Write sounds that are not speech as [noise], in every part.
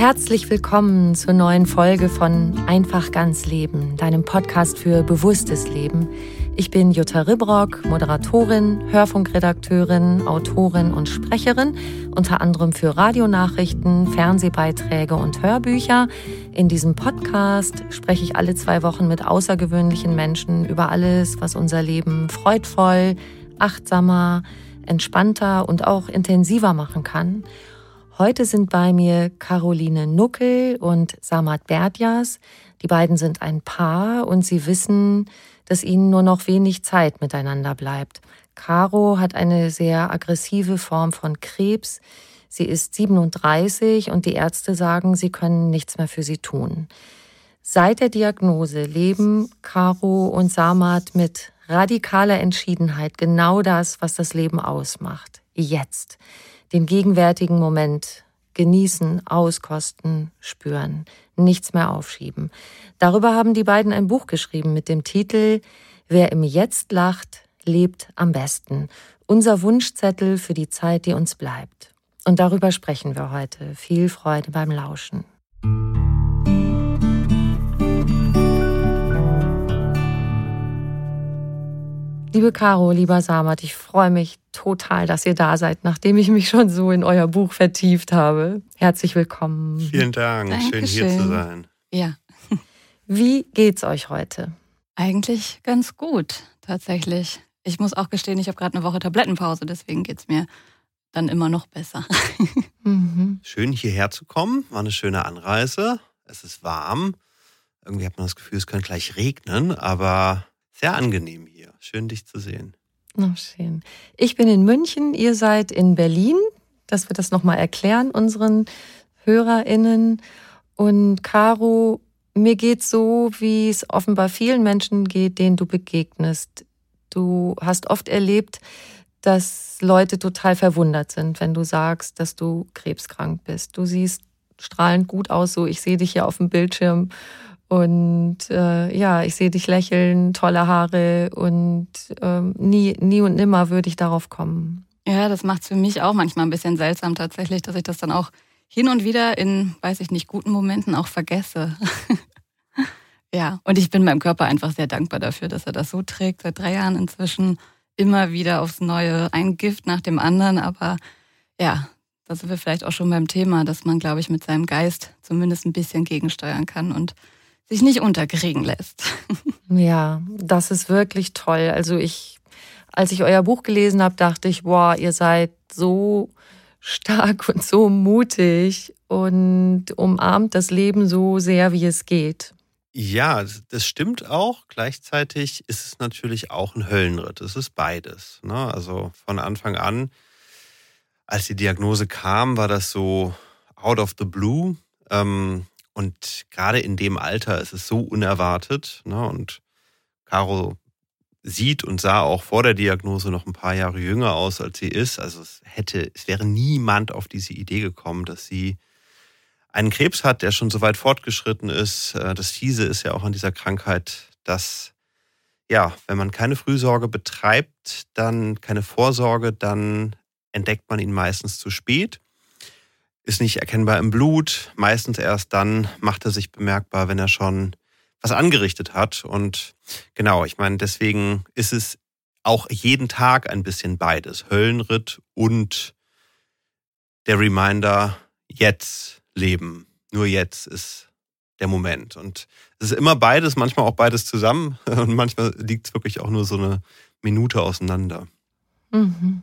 Herzlich willkommen zur neuen Folge von Einfach ganz Leben, deinem Podcast für bewusstes Leben. Ich bin Jutta Ribrock, Moderatorin, Hörfunkredakteurin, Autorin und Sprecherin, unter anderem für Radionachrichten, Fernsehbeiträge und Hörbücher. In diesem Podcast spreche ich alle zwei Wochen mit außergewöhnlichen Menschen über alles, was unser Leben freudvoll, achtsamer, entspannter und auch intensiver machen kann. Heute sind bei mir Caroline Nuckel und Samat Berdjas. Die beiden sind ein Paar und sie wissen, dass ihnen nur noch wenig Zeit miteinander bleibt. Caro hat eine sehr aggressive Form von Krebs. Sie ist 37 und die Ärzte sagen, sie können nichts mehr für sie tun. Seit der Diagnose leben Caro und Samat mit radikaler Entschiedenheit genau das, was das Leben ausmacht. Jetzt den gegenwärtigen Moment genießen, auskosten, spüren, nichts mehr aufschieben. Darüber haben die beiden ein Buch geschrieben mit dem Titel Wer im Jetzt lacht, lebt am besten. Unser Wunschzettel für die Zeit, die uns bleibt. Und darüber sprechen wir heute. Viel Freude beim Lauschen. Liebe Caro, lieber Samat, ich freue mich total, dass ihr da seid, nachdem ich mich schon so in euer Buch vertieft habe. Herzlich willkommen. Vielen Dank, Dankeschön. schön hier zu sein. Ja, Wie geht's euch heute? eigentlich ganz gut, tatsächlich. Ich muss auch gestehen, ich habe gerade eine Woche Tablettenpause, deswegen geht's mir dann immer noch besser. [laughs] Mhm. Schön hierher zu kommen, war eine schöne Anreise. Es ist warm. Irgendwie hat man das Gefühl, es könnte gleich regnen, aber sehr angenehm hier. Schön dich zu sehen. Na schön. Ich bin in München, ihr seid in Berlin, dass wir das nochmal erklären unseren HörerInnen. Und Caro, mir geht's so, wie es offenbar vielen Menschen geht, denen du begegnest. Du hast oft erlebt, dass Leute total verwundert sind, wenn du sagst, dass du krebskrank bist. Du siehst strahlend gut aus, so ich sehe dich hier auf dem Bildschirm und äh, ja, ich sehe dich lächeln, tolle Haare und ähm, nie, nie und nimmer würde ich darauf kommen. ja, das macht's für mich auch manchmal ein bisschen seltsam tatsächlich, dass ich das dann auch hin und wieder in, weiß ich nicht, guten Momenten auch vergesse. [laughs] ja, und ich bin meinem Körper einfach sehr dankbar dafür, dass er das so trägt, seit drei Jahren inzwischen immer wieder aufs Neue, ein Gift nach dem anderen, aber ja, da sind wir vielleicht auch schon beim Thema, dass man, glaube ich, mit seinem Geist zumindest ein bisschen gegensteuern kann und sich nicht unterkriegen lässt. [laughs] Ja, das ist wirklich toll. Also ich, als ich euer Buch gelesen habe, dachte ich, boah, ihr seid so stark und so mutig und umarmt das Leben so sehr, wie es geht. Ja, das- das stimmt auch. Gleichzeitig ist es natürlich auch ein Höllenritt. Es ist beides. Ne? Also von Anfang an, als die Diagnose kam, war das so out of the blue. Ähm, und gerade in dem Alter ist es so unerwartet. Ne? Und Caro sieht und sah auch vor der Diagnose noch ein paar Jahre jünger aus, als sie ist. Also es hätte, es wäre niemand auf diese Idee gekommen, dass sie einen Krebs hat, der schon so weit fortgeschritten ist. Äh, das Fiese ist ja auch an dieser Krankheit, dass ja, wenn man keine Frühsorge betreibt, dann keine Vorsorge, dann entdeckt man ihn meistens zu spät. Ist nicht erkennbar im Blut. Meistens erst dann macht er sich bemerkbar, wenn er schon was angerichtet hat. Und genau, ich meine, deswegen ist es auch jeden Tag ein bisschen beides. Höllenritt und der Reminder, jetzt leben. Nur jetzt ist der Moment. Und es ist immer beides, manchmal auch beides zusammen. [laughs] Und manchmal liegt es wirklich auch nur so eine Minute auseinander. Mhm.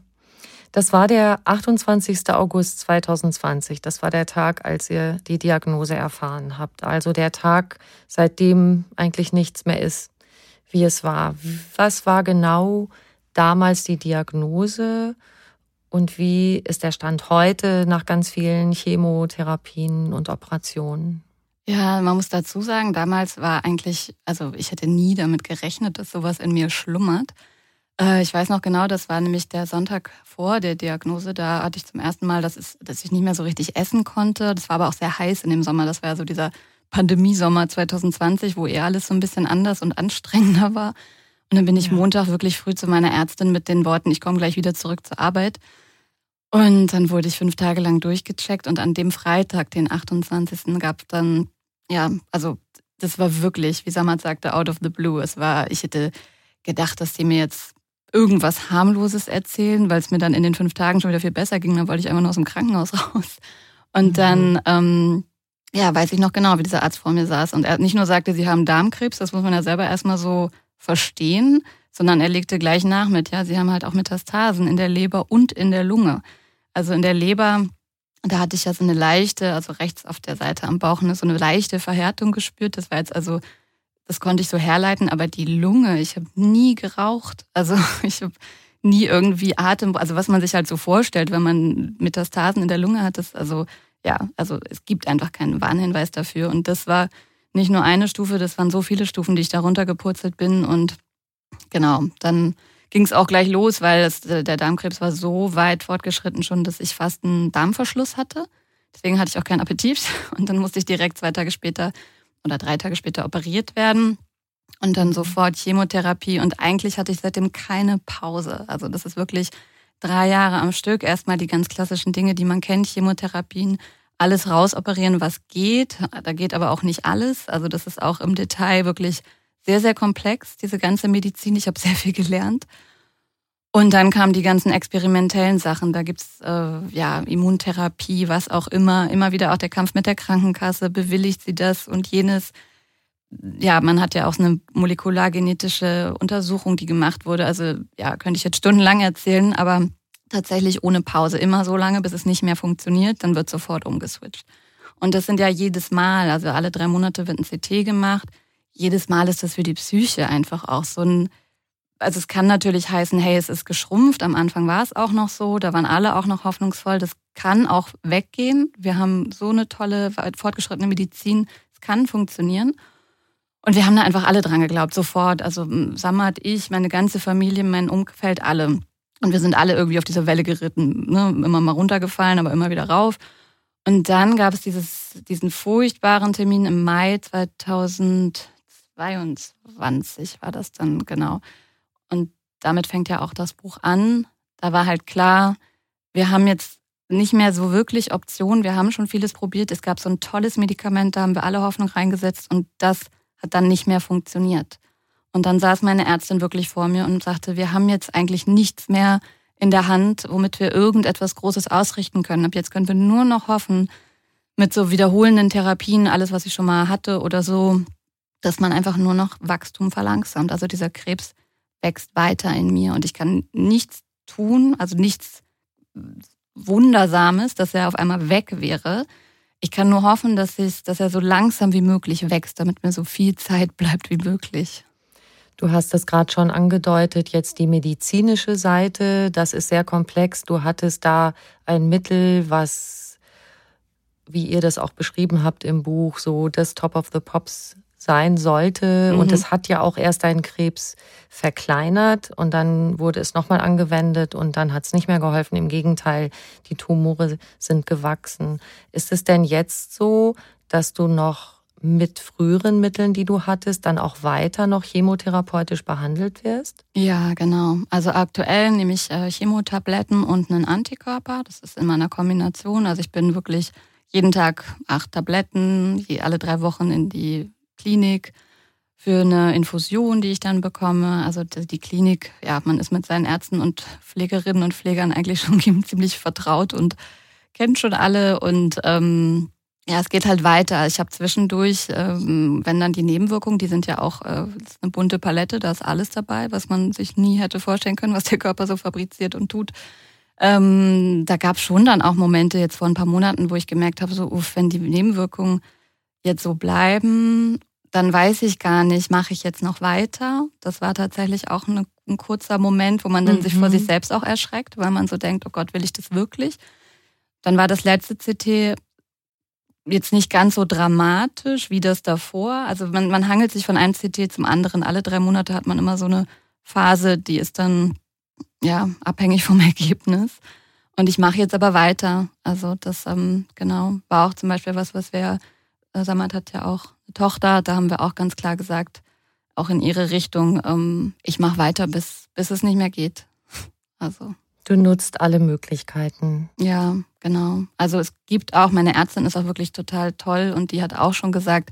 Das war der 28. August 2020. Das war der Tag, als ihr die Diagnose erfahren habt. Also der Tag, seitdem eigentlich nichts mehr ist, wie es war. Was war genau damals die Diagnose und wie ist der Stand heute nach ganz vielen Chemotherapien und Operationen? Ja, man muss dazu sagen, damals war eigentlich, also ich hätte nie damit gerechnet, dass sowas in mir schlummert. Äh, ich weiß noch genau, das war nämlich der Sonntag vor der Diagnose. Da hatte ich zum ersten Mal, dass, es, dass ich nicht mehr so richtig essen konnte. Das war aber auch sehr heiß in dem Sommer. Das war ja so dieser Pandemiesommer 2020, wo eher alles so ein bisschen anders und anstrengender war. Und dann bin ich ja. Montag wirklich früh zu meiner Ärztin mit den Worten, ich komme gleich wieder zurück zur Arbeit. Und dann wurde ich fünf Tage lang durchgecheckt und an dem Freitag, den 28. gab dann ja, also das war wirklich, wie Samad sagte, out of the blue. Es war, ich hätte gedacht, dass die mir jetzt irgendwas harmloses erzählen, weil es mir dann in den fünf Tagen schon wieder viel besser ging. Dann wollte ich einfach nur aus dem Krankenhaus [laughs] raus. Und mhm. dann, ähm, ja, weiß ich noch genau, wie dieser Arzt vor mir saß. Und er nicht nur sagte, sie haben Darmkrebs, das muss man ja selber erstmal so verstehen, sondern er legte gleich nach mit, ja, sie haben halt auch Metastasen in der Leber und in der Lunge. Also in der Leber da hatte ich ja so eine leichte, also rechts auf der Seite am Bauch, ne, so eine leichte Verhärtung gespürt. Das war jetzt also, das konnte ich so herleiten, aber die Lunge, ich habe nie geraucht. Also [laughs] ich habe nie irgendwie Atem, also was man sich halt so vorstellt, wenn man Metastasen in der Lunge hat, das also ja, also es gibt einfach keinen Warnhinweis dafür. Und das war nicht nur eine Stufe, das waren so viele Stufen, die ich da runtergepurzelt bin. Und genau, dann ging es auch gleich los, weil es, äh, der Darmkrebs war so weit fortgeschritten schon, dass ich fast einen Darmverschluss hatte. Deswegen hatte ich auch keinen Appetit. [laughs] Und dann musste ich direkt zwei Tage später oder drei Tage später operiert werden. Und dann sofort Chemotherapie. Und eigentlich hatte ich seitdem keine Pause. Also das ist wirklich drei Jahre am Stück. Erstmal die ganz klassischen Dinge, die man kennt, Chemotherapien, alles rausoperieren, was geht. Da geht aber auch nicht alles. Also das ist auch im Detail wirklich sehr, sehr komplex, diese ganze Medizin. Ich habe sehr viel gelernt. Und dann kamen die ganzen experimentellen Sachen. Da gibt's äh, ja Immuntherapie, was auch immer. Immer wieder auch der Kampf mit der Krankenkasse. Bewilligt sie das und jenes? Ja, man hat ja auch eine molekulargenetische Untersuchung, die gemacht wurde. Also ja, könnte ich jetzt stundenlang erzählen, aber tatsächlich ohne Pause. Immer so lange, bis es nicht mehr funktioniert. Dann wird sofort umgeswitcht. Und das sind ja jedes Mal, also alle drei Monate wird ein CT gemacht jedes Mal ist das für die Psyche einfach auch so ein, also es kann natürlich heißen, hey, es ist geschrumpft. Am Anfang war es auch noch so, da waren alle auch noch hoffnungsvoll. Das kann auch weggehen. Wir haben so eine tolle, fortgeschrittene Medizin. Es kann funktionieren. Und wir haben da einfach alle dran geglaubt, sofort. Also Samad, ich, meine ganze Familie, mein Umfeld, alle. Und wir sind alle irgendwie auf dieser Welle geritten. Ne? Immer mal runtergefallen, aber immer wieder rauf. Und dann gab es dieses, diesen furchtbaren Termin im Mai 2000. 22 war das dann genau. Und damit fängt ja auch das Buch an. Da war halt klar, wir haben jetzt nicht mehr so wirklich Optionen. Wir haben schon vieles probiert. Es gab so ein tolles Medikament, da haben wir alle Hoffnung reingesetzt und das hat dann nicht mehr funktioniert. Und dann saß meine Ärztin wirklich vor mir und sagte, wir haben jetzt eigentlich nichts mehr in der Hand, womit wir irgendetwas Großes ausrichten können. Ab jetzt können wir nur noch hoffen, mit so wiederholenden Therapien, alles, was ich schon mal hatte oder so, dass man einfach nur noch Wachstum verlangsamt. Also dieser Krebs wächst weiter in mir und ich kann nichts tun, also nichts Wundersames, dass er auf einmal weg wäre. Ich kann nur hoffen, dass, ich, dass er so langsam wie möglich wächst, damit mir so viel Zeit bleibt wie möglich. Du hast es gerade schon angedeutet, jetzt die medizinische Seite, das ist sehr komplex. Du hattest da ein Mittel, was, wie ihr das auch beschrieben habt im Buch, so das Top of the Pops sein sollte. Mhm. Und es hat ja auch erst einen Krebs verkleinert und dann wurde es nochmal angewendet und dann hat es nicht mehr geholfen. Im Gegenteil, die Tumore sind gewachsen. Ist es denn jetzt so, dass du noch mit früheren Mitteln, die du hattest, dann auch weiter noch chemotherapeutisch behandelt wirst? Ja, genau. Also aktuell nehme ich äh, Chemotabletten und einen Antikörper. Das ist in meiner Kombination. Also ich bin wirklich jeden Tag acht Tabletten, je alle drei Wochen in die Klinik für eine Infusion, die ich dann bekomme. Also die Klinik, ja, man ist mit seinen Ärzten und Pflegerinnen und Pflegern eigentlich [laughs] schon ziemlich vertraut und kennt schon alle und ähm, ja, es geht halt weiter. Ich habe zwischendurch, ähm, wenn dann die Nebenwirkungen, die sind ja auch äh, eine bunte Palette, da ist alles dabei, was man sich nie hätte vorstellen können, was der Körper so fabriziert und tut. Ähm, da gab es schon dann auch Momente jetzt vor ein paar Monaten, wo ich gemerkt habe, so, uff, wenn die Nebenwirkungen jetzt so bleiben, dann weiß ich gar nicht, mache ich jetzt noch weiter? Das war tatsächlich auch eine, ein kurzer Moment, wo man dann mhm. sich vor sich mhm. selbst auch erschreckt, weil man so denkt, oh Gott, will ich das wirklich? Dann war das letzte CT jetzt nicht ganz so dramatisch wie das davor. Also man, man hangelt sich von einem CT zum anderen. Alle drei Monate hat man immer so eine Phase, die ist dann ja abhängig vom [laughs] Ergebnis. Und ich mache jetzt aber weiter. Also das ähm, genau war auch zum Beispiel was, was wir, äh, Samad hat ja auch Tochter, da haben wir auch ganz klar gesagt, auch in ihre Richtung, ähm, ich mache weiter, bis, bis es nicht mehr geht. [laughs] Also. Du nutzt alle Möglichkeiten. Ja, genau. Also es gibt auch, meine Ärztin ist auch wirklich total toll und die hat auch schon gesagt,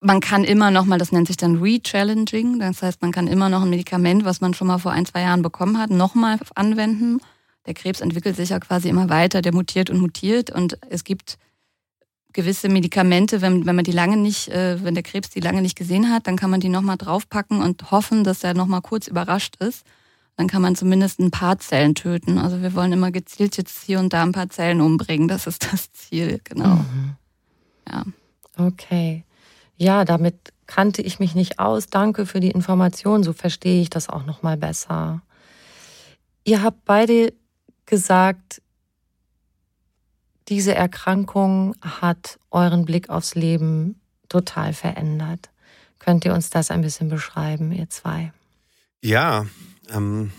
man kann immer noch mal, das nennt sich dann Rechallenging, das heißt, man kann immer noch ein Medikament, was man schon mal vor ein, zwei Jahren bekommen hat, nochmal anwenden. Der Krebs entwickelt sich ja quasi immer weiter, der mutiert und mutiert und es gibt gewisse Medikamente, wenn, wenn man die lange nicht, äh, wenn der Krebs die lange nicht gesehen hat, dann kann man die nochmal draufpacken und hoffen, dass er nochmal kurz überrascht ist dann kann man zumindest ein paar Zellen töten. Also wir wollen immer gezielt jetzt hier und da ein paar Zellen umbringen. Das ist das Ziel, genau. Mhm. Ja. Okay. Ja, damit kannte ich mich nicht aus. Danke für die Information. So verstehe ich das auch noch mal besser. Ihr habt beide gesagt, diese Erkrankung hat euren Blick aufs Leben total verändert. Könnt ihr uns das ein bisschen beschreiben, ihr zwei? Ja, ähm,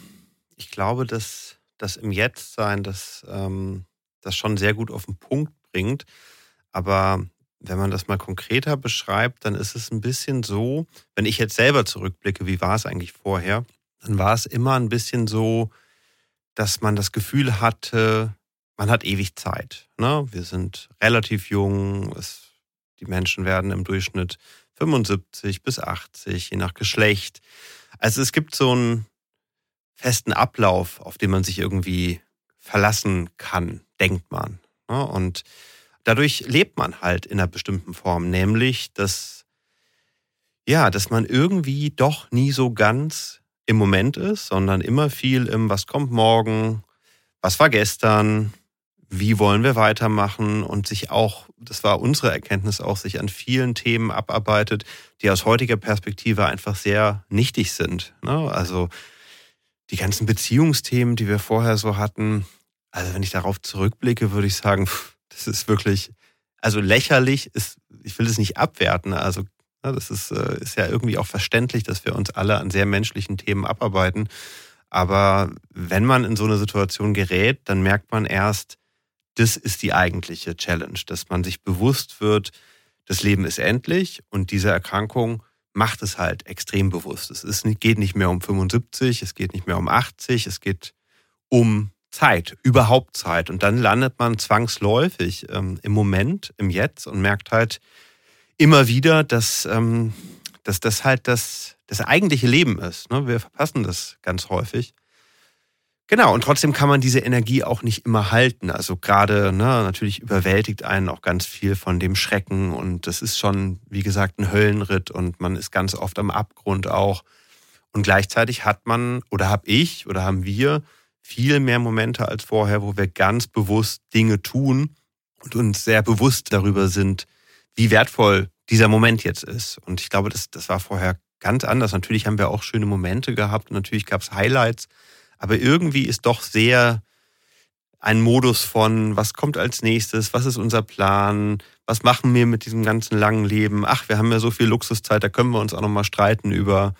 ich glaube, dass das im Jetzt-Sein das, ähm, das schon sehr gut auf den Punkt bringt. Aber wenn man das mal konkreter beschreibt, dann ist es ein bisschen so, wenn ich jetzt selber zurückblicke, wie war es eigentlich vorher, dann war es immer ein bisschen so, dass man das Gefühl hatte, man hat ewig Zeit. Ne? Wir sind relativ jung, es, die Menschen werden im Durchschnitt 75 bis 80, je nach Geschlecht. Also es gibt so ein, festen Ablauf, auf den man sich irgendwie verlassen kann, denkt man. Ne? Und dadurch lebt man halt in einer bestimmten Form, nämlich, dass, ja, dass man irgendwie doch nie so ganz im Moment ist, sondern immer viel im, was kommt morgen, was war gestern, wie wollen wir weitermachen und sich auch, das war unsere Erkenntnis auch, sich an vielen Themen abarbeitet, die aus heutiger Perspektive einfach sehr nichtig sind. Ne? Also die ganzen Beziehungsthemen, die wir vorher so hatten, also wenn ich darauf zurückblicke, würde ich sagen, das ist wirklich, also lächerlich ist, ich will es nicht abwerten, also das ist, äh, ist ja irgendwie auch verständlich, dass wir uns alle an sehr menschlichen Themen abarbeiten. Aber wenn man in so eine Situation gerät, dann merkt man erst, das ist die eigentliche Challenge, dass man sich bewusst wird, das Leben ist endlich und diese Erkrankung macht es halt extrem bewusst. Es ist, geht nicht mehr um 75, es geht nicht mehr um 80, es geht um Zeit, überhaupt Zeit. Und dann landet man zwangsläufig ähm, im Moment, im Jetzt und merkt halt immer wieder, dass, ähm, dass das halt das, das eigentliche Leben ist. Ne? Wir verpassen das ganz häufig. Genau, und trotzdem kann man diese Energie auch nicht immer halten. Also gerade, ne, natürlich überwältigt einen auch ganz viel von dem Schrecken und das ist schon, wie gesagt, ein Höllenritt und man ist ganz oft am Abgrund auch. Und gleichzeitig hat man oder habe ich oder haben wir viel mehr Momente als vorher, wo wir ganz bewusst Dinge tun und uns sehr bewusst darüber sind, wie wertvoll dieser Moment jetzt ist. Und ich glaube, das, das war vorher ganz anders. Natürlich haben wir auch schöne Momente gehabt und natürlich gab es Highlights. Aber irgendwie ist doch sehr einen Modus von, was kommt als nächstes, was ist unser Plan, was machen wir mit diesem ganzen langen Leben? Ach, wir haben ja so viel Luxuszeit, da können wir uns auch nochmal streiten über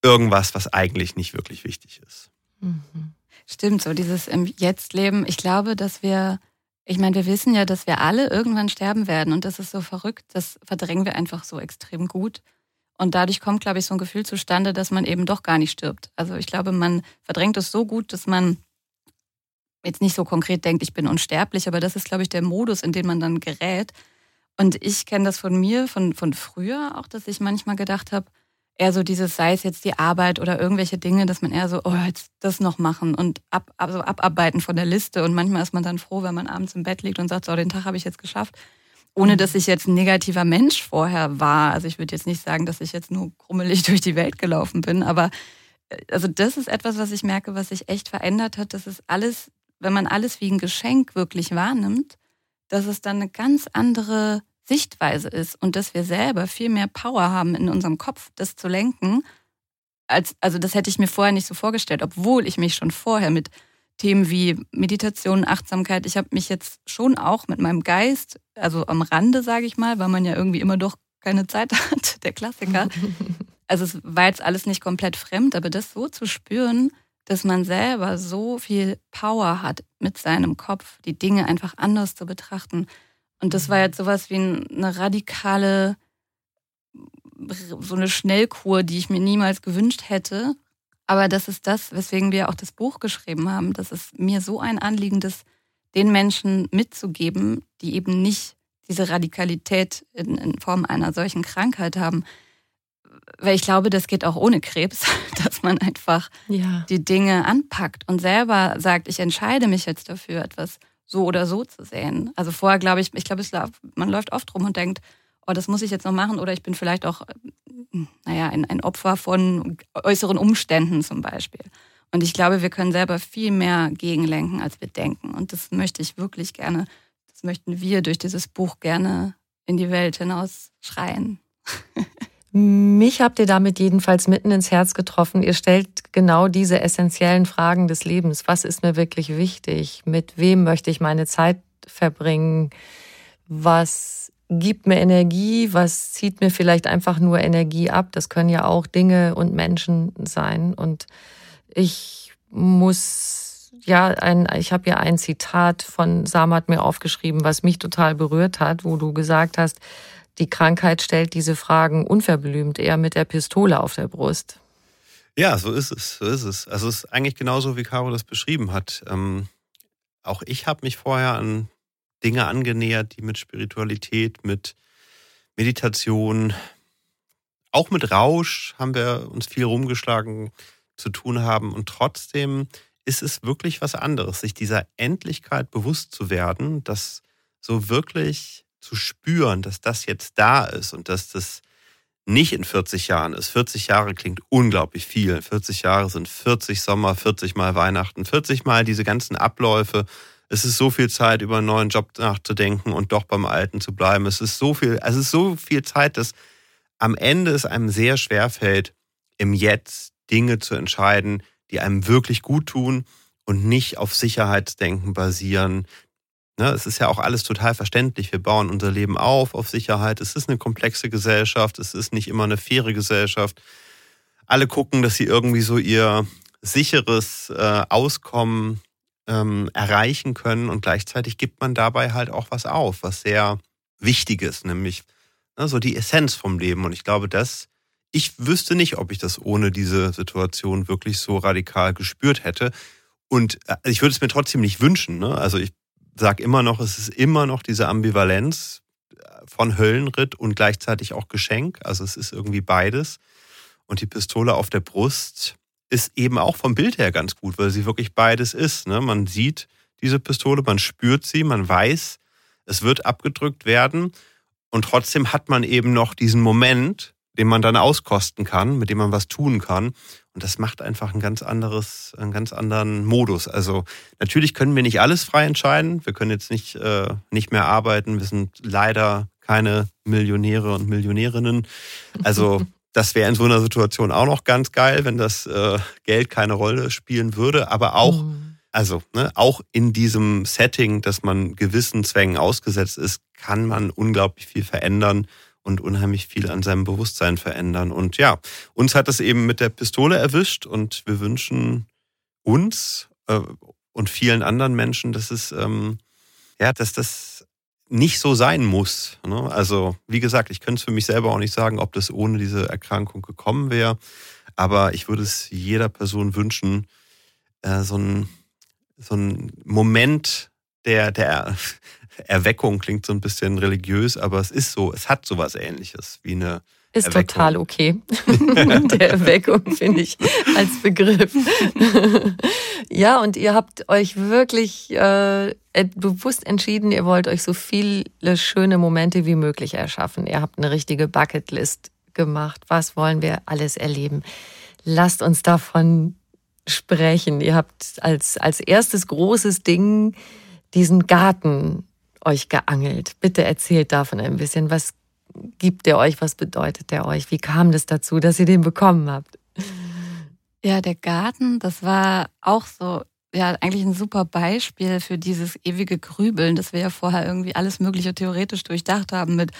irgendwas, was eigentlich nicht wirklich wichtig ist. Mhm. Stimmt, so dieses im Jetzt-Leben. Ich glaube, dass wir, ich meine, wir wissen ja, dass wir alle irgendwann sterben werden und das ist so verrückt, das verdrängen wir einfach so extrem gut. Und dadurch kommt, glaube ich, so ein Gefühl zustande, dass man eben doch gar nicht stirbt. Also ich glaube, man verdrängt es so gut, dass man jetzt nicht so konkret denkt, ich bin unsterblich, aber das ist, glaube ich, der Modus, in den man dann gerät. Und ich kenne das von mir, von, von früher auch, dass ich manchmal gedacht habe, eher so dieses, sei es jetzt die Arbeit oder irgendwelche Dinge, dass man eher so, oh, jetzt das noch machen und ab, also abarbeiten von der Liste. Und manchmal ist man dann froh, wenn man abends im Bett liegt und sagt, so, den Tag habe ich jetzt geschafft. Ohne dass ich jetzt ein negativer Mensch vorher war. Also ich würde jetzt nicht sagen, dass ich jetzt nur krummelig [laughs] durch die Welt gelaufen bin, aber äh, also das ist etwas, was ich merke, was sich echt verändert hat. Das ist alles, wenn man alles wie ein Geschenk wirklich wahrnimmt, dass es dann eine ganz andere Sichtweise ist und dass wir selber viel mehr Power haben in unserem Kopf, das zu lenken. Als, also das hätte ich mir vorher nicht so vorgestellt, obwohl ich mich schon vorher mit Themen wie Meditation, Achtsamkeit, ich habe mich jetzt schon auch mit meinem Geist, also am Rande, sage ich mal, weil man ja irgendwie immer doch keine Zeit [laughs] hat, der Klassiker. [laughs] Also es war jetzt alles nicht komplett fremd, aber das so zu spüren, dass man selber so viel Power hat mit seinem Kopf, die Dinge einfach anders zu betrachten, und das war jetzt sowas wie eine radikale, so eine Schnellkur, die ich mir niemals gewünscht hätte. Aber das ist das, weswegen wir auch das Buch geschrieben haben. Das ist mir so ein Anliegen, das den Menschen mitzugeben, die eben nicht diese Radikalität in, in Form einer solchen Krankheit haben. Weil ich glaube, das geht auch ohne Krebs, [laughs] dass man einfach ja. die Dinge anpackt und selber sagt, ich entscheide mich jetzt dafür, etwas so oder so zu sehen. Also vorher glaube ich, ich glaube, man läuft oft rum und denkt, oh, das muss ich jetzt noch machen oder ich bin vielleicht auch, naja, ein, ein Opfer von äußeren Umständen zum Beispiel. Und ich glaube, wir können selber viel mehr gegenlenken, als wir denken. Und das möchte ich wirklich gerne, das möchten wir durch dieses Buch gerne in die Welt hinaus schreien. Mich habt ihr damit jedenfalls mitten ins Herz getroffen. Ihr stellt genau diese essentiellen Fragen des Lebens. Was ist mir wirklich wichtig? Mit wem möchte ich meine Zeit verbringen? Was gibt mir Energie? Was zieht mir vielleicht einfach nur Energie ab? Das können ja auch Dinge und Menschen sein. Und ich muss, ja, ein, ich habe ja ein Zitat von Samat mir aufgeschrieben, was mich total berührt hat, wo du gesagt hast, die Krankheit stellt diese Fragen unverblümt, eher mit der Pistole auf der Brust. Ja, so ist es, so ist es. Also es ist eigentlich genauso, wie Caro das beschrieben hat. Ähm, auch ich habe mich vorher an Dinge angenähert, die mit Spiritualität, mit Meditation, auch mit Rausch haben wir uns viel rumgeschlagen zu tun haben. Und trotzdem ist es wirklich was anderes, sich dieser Endlichkeit bewusst zu werden, dass so wirklich zu spüren, dass das jetzt da ist und dass das nicht in 40 Jahren ist. 40 Jahre klingt unglaublich viel. 40 Jahre sind 40 Sommer, 40 Mal Weihnachten, 40 Mal diese ganzen Abläufe. Es ist so viel Zeit, über einen neuen Job nachzudenken und doch beim Alten zu bleiben. Es ist so viel, es ist so viel Zeit, dass am Ende es einem sehr schwer fällt, im Jetzt Dinge zu entscheiden, die einem wirklich gut tun und nicht auf Sicherheitsdenken basieren, Ne, es ist ja auch alles total verständlich. Wir bauen unser Leben auf auf Sicherheit. Es ist eine komplexe Gesellschaft. Es ist nicht immer eine faire Gesellschaft. Alle gucken, dass sie irgendwie so ihr sicheres äh, Auskommen ähm, erreichen können und gleichzeitig gibt man dabei halt auch was auf, was sehr wichtig ist, nämlich ne, so die Essenz vom Leben. Und ich glaube, dass ich wüsste nicht, ob ich das ohne diese Situation wirklich so radikal gespürt hätte. Und äh, ich würde es mir trotzdem nicht wünschen. Ne? Also ich sage immer noch, es ist immer noch diese Ambivalenz von Höllenritt und gleichzeitig auch Geschenk. Also es ist irgendwie beides. Und die Pistole auf der Brust ist eben auch vom Bild her ganz gut, weil sie wirklich beides ist. Ne? Man sieht diese Pistole, man spürt sie, man weiß, es wird abgedrückt werden. Und trotzdem hat man eben noch diesen Moment, den man dann auskosten kann, mit dem man was tun kann. Und das macht einfach ein ganz anderes, einen ganz anderen Modus. Also natürlich können wir nicht alles frei entscheiden. Wir können jetzt nicht, äh, nicht mehr arbeiten. Wir sind leider keine Millionäre und Millionärinnen. Also [laughs] das wäre in so einer Situation auch noch ganz geil, wenn das äh, Geld keine Rolle spielen würde. Aber auch mhm. Also ne, auch in diesem Setting, dass man gewissen Zwängen ausgesetzt ist, kann man unglaublich viel verändern und unheimlich viel an seinem Bewusstsein verändern. Und ja, uns hat es eben mit der Pistole erwischt und wir wünschen uns äh, und vielen anderen Menschen, dass es ähm, ja, dass das nicht so sein muss. Ne? Also wie gesagt, ich könnte es für mich selber auch nicht sagen, ob das ohne diese Erkrankung gekommen wäre. Aber ich würde es jeder Person wünschen, äh, so ein so Moment der, der [laughs] Erweckung klingt so ein bisschen religiös, aber es ist so, es hat sowas ähnliches wie eine ist Erweckung. total okay. [laughs] der Erweckung finde ich als Begriff. [laughs] ja, und ihr habt euch wirklich äh, bewusst entschieden, ihr wollt euch so viele schöne Momente wie möglich erschaffen. Ihr habt eine richtige Bucketlist gemacht. Was wollen wir alles erleben? Lasst uns davon sprechen. Ihr habt als, als erstes großes Ding diesen Garten euch geangelt. Bitte erzählt davon ein bisschen. Was gibt der euch? Was bedeutet der euch? Wie kam das dazu, dass ihr den bekommen habt? Ja, der Garten, das war auch so, ja, eigentlich ein super Beispiel für dieses ewige Grübeln, dass wir ja vorher irgendwie alles Mögliche theoretisch durchdacht haben mit,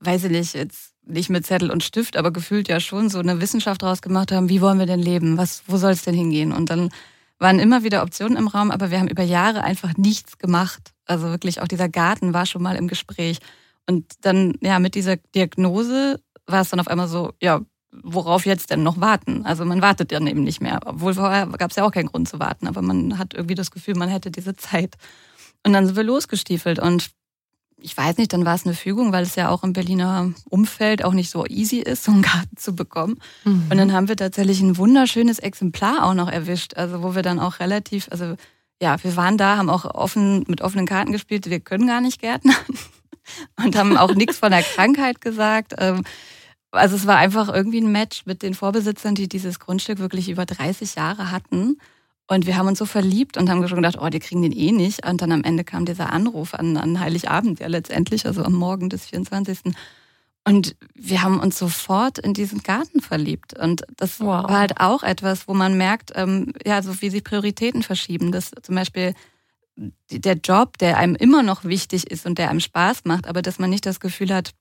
weiß ich nicht, jetzt nicht mit Zettel und Stift, aber gefühlt ja schon so eine Wissenschaft draus gemacht haben, wie wollen wir denn leben? Was, wo soll es denn hingehen? Und dann waren immer wieder Optionen im Raum, aber wir haben über Jahre einfach nichts gemacht. Also wirklich auch dieser Garten war schon mal im Gespräch. Und dann, ja, mit dieser Diagnose war es dann auf einmal so, ja, worauf jetzt denn noch warten? Also man wartet ja eben nicht mehr. Obwohl vorher gab es ja auch keinen Grund zu warten, aber man hat irgendwie das Gefühl, man hätte diese Zeit. Und dann sind wir losgestiefelt und ich weiß nicht, dann war es eine Fügung, weil es ja auch im Berliner Umfeld auch nicht so easy ist, so einen Garten zu bekommen. Mhm. Und dann haben wir tatsächlich ein wunderschönes Exemplar auch noch erwischt, also wo wir dann auch relativ, also ja, wir waren da, haben auch offen mit offenen Karten gespielt, wir können gar nicht Gärtnern und haben auch nichts von der Krankheit gesagt. Ähm, also es war einfach irgendwie ein Match mit den Vorbesitzern, die dieses Grundstück wirklich über 30 Jahre hatten. Und wir haben uns so verliebt und haben schon gedacht, oh, die kriegen den eh nicht. Und dann am Ende kam dieser Anruf an, an Heiligabend, ja letztendlich, also am Morgen des 24. Und wir haben uns sofort in diesen Garten verliebt. Und das wow. war halt auch etwas, wo man merkt, ähm, ja, so wie sich Prioritäten verschieben. Dass zum Beispiel der Job, der einem immer noch wichtig ist und der einem Spaß macht, aber dass man nicht das Gefühl hat,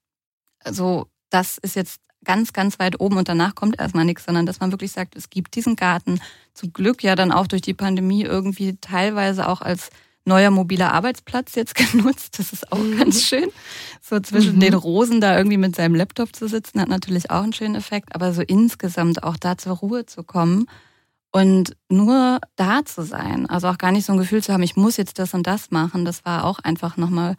so, das ist jetzt ganz, ganz weit oben und danach kommt erstmal nichts, sondern dass man wirklich sagt, es gibt diesen Garten. Zum Glück ja dann auch durch die Pandemie irgendwie teilweise auch als neuer mobiler Arbeitsplatz jetzt [laughs] genutzt. Das ist auch mhm. ganz schön. So zwischen mhm. den Rosen da irgendwie mit seinem Laptop zu sitzen, hat natürlich auch einen schönen Effekt. Aber so insgesamt auch da zur Ruhe zu kommen und nur da zu sein. Also auch gar nicht so ein Gefühl zu haben, ich muss jetzt das und das machen. Das war auch einfach nochmal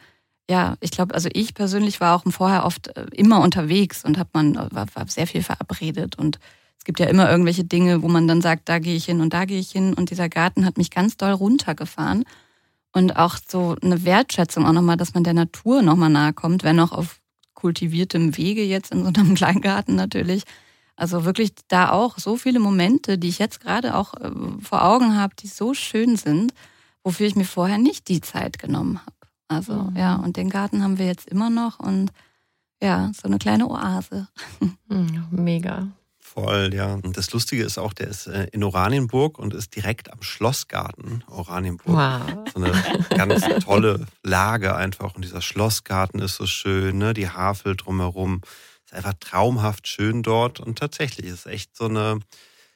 ja, ich glaube, also ich persönlich war auch vorher oft äh, immer unterwegs und hab man war, war sehr viel verabredet und es gibt ja immer irgendwelche Dinge, wo man dann sagt, da gehe ich hin und da gehe ich hin und dieser Garten hat mich ganz doll runtergefahren und auch so eine Wertschätzung auch nochmal, dass man der Natur nochmal nahe kommt, wenn auch auf kultiviertem Wege jetzt in so einem [laughs] Kleingarten natürlich. Also wirklich da auch so viele Momente, die ich jetzt gerade auch äh, vor Augen habe, die so schön sind, wofür ich mir vorher nicht die Zeit genommen habe. Also mhm. ja, und den Garten haben wir jetzt immer noch und ja, so eine kleine Oase. [laughs] Mhm, mega. Voll, ja. Und das Lustige ist auch, der ist äh, in Oranienburg und ist direkt am Schlossgarten Oranienburg. Wow. So eine ganz tolle Lage einfach. Und dieser Schlossgarten ist so schön, ne? Die Havel drumherum. Einfach traumhaft schön dort. Und tatsächlich ist echt so eine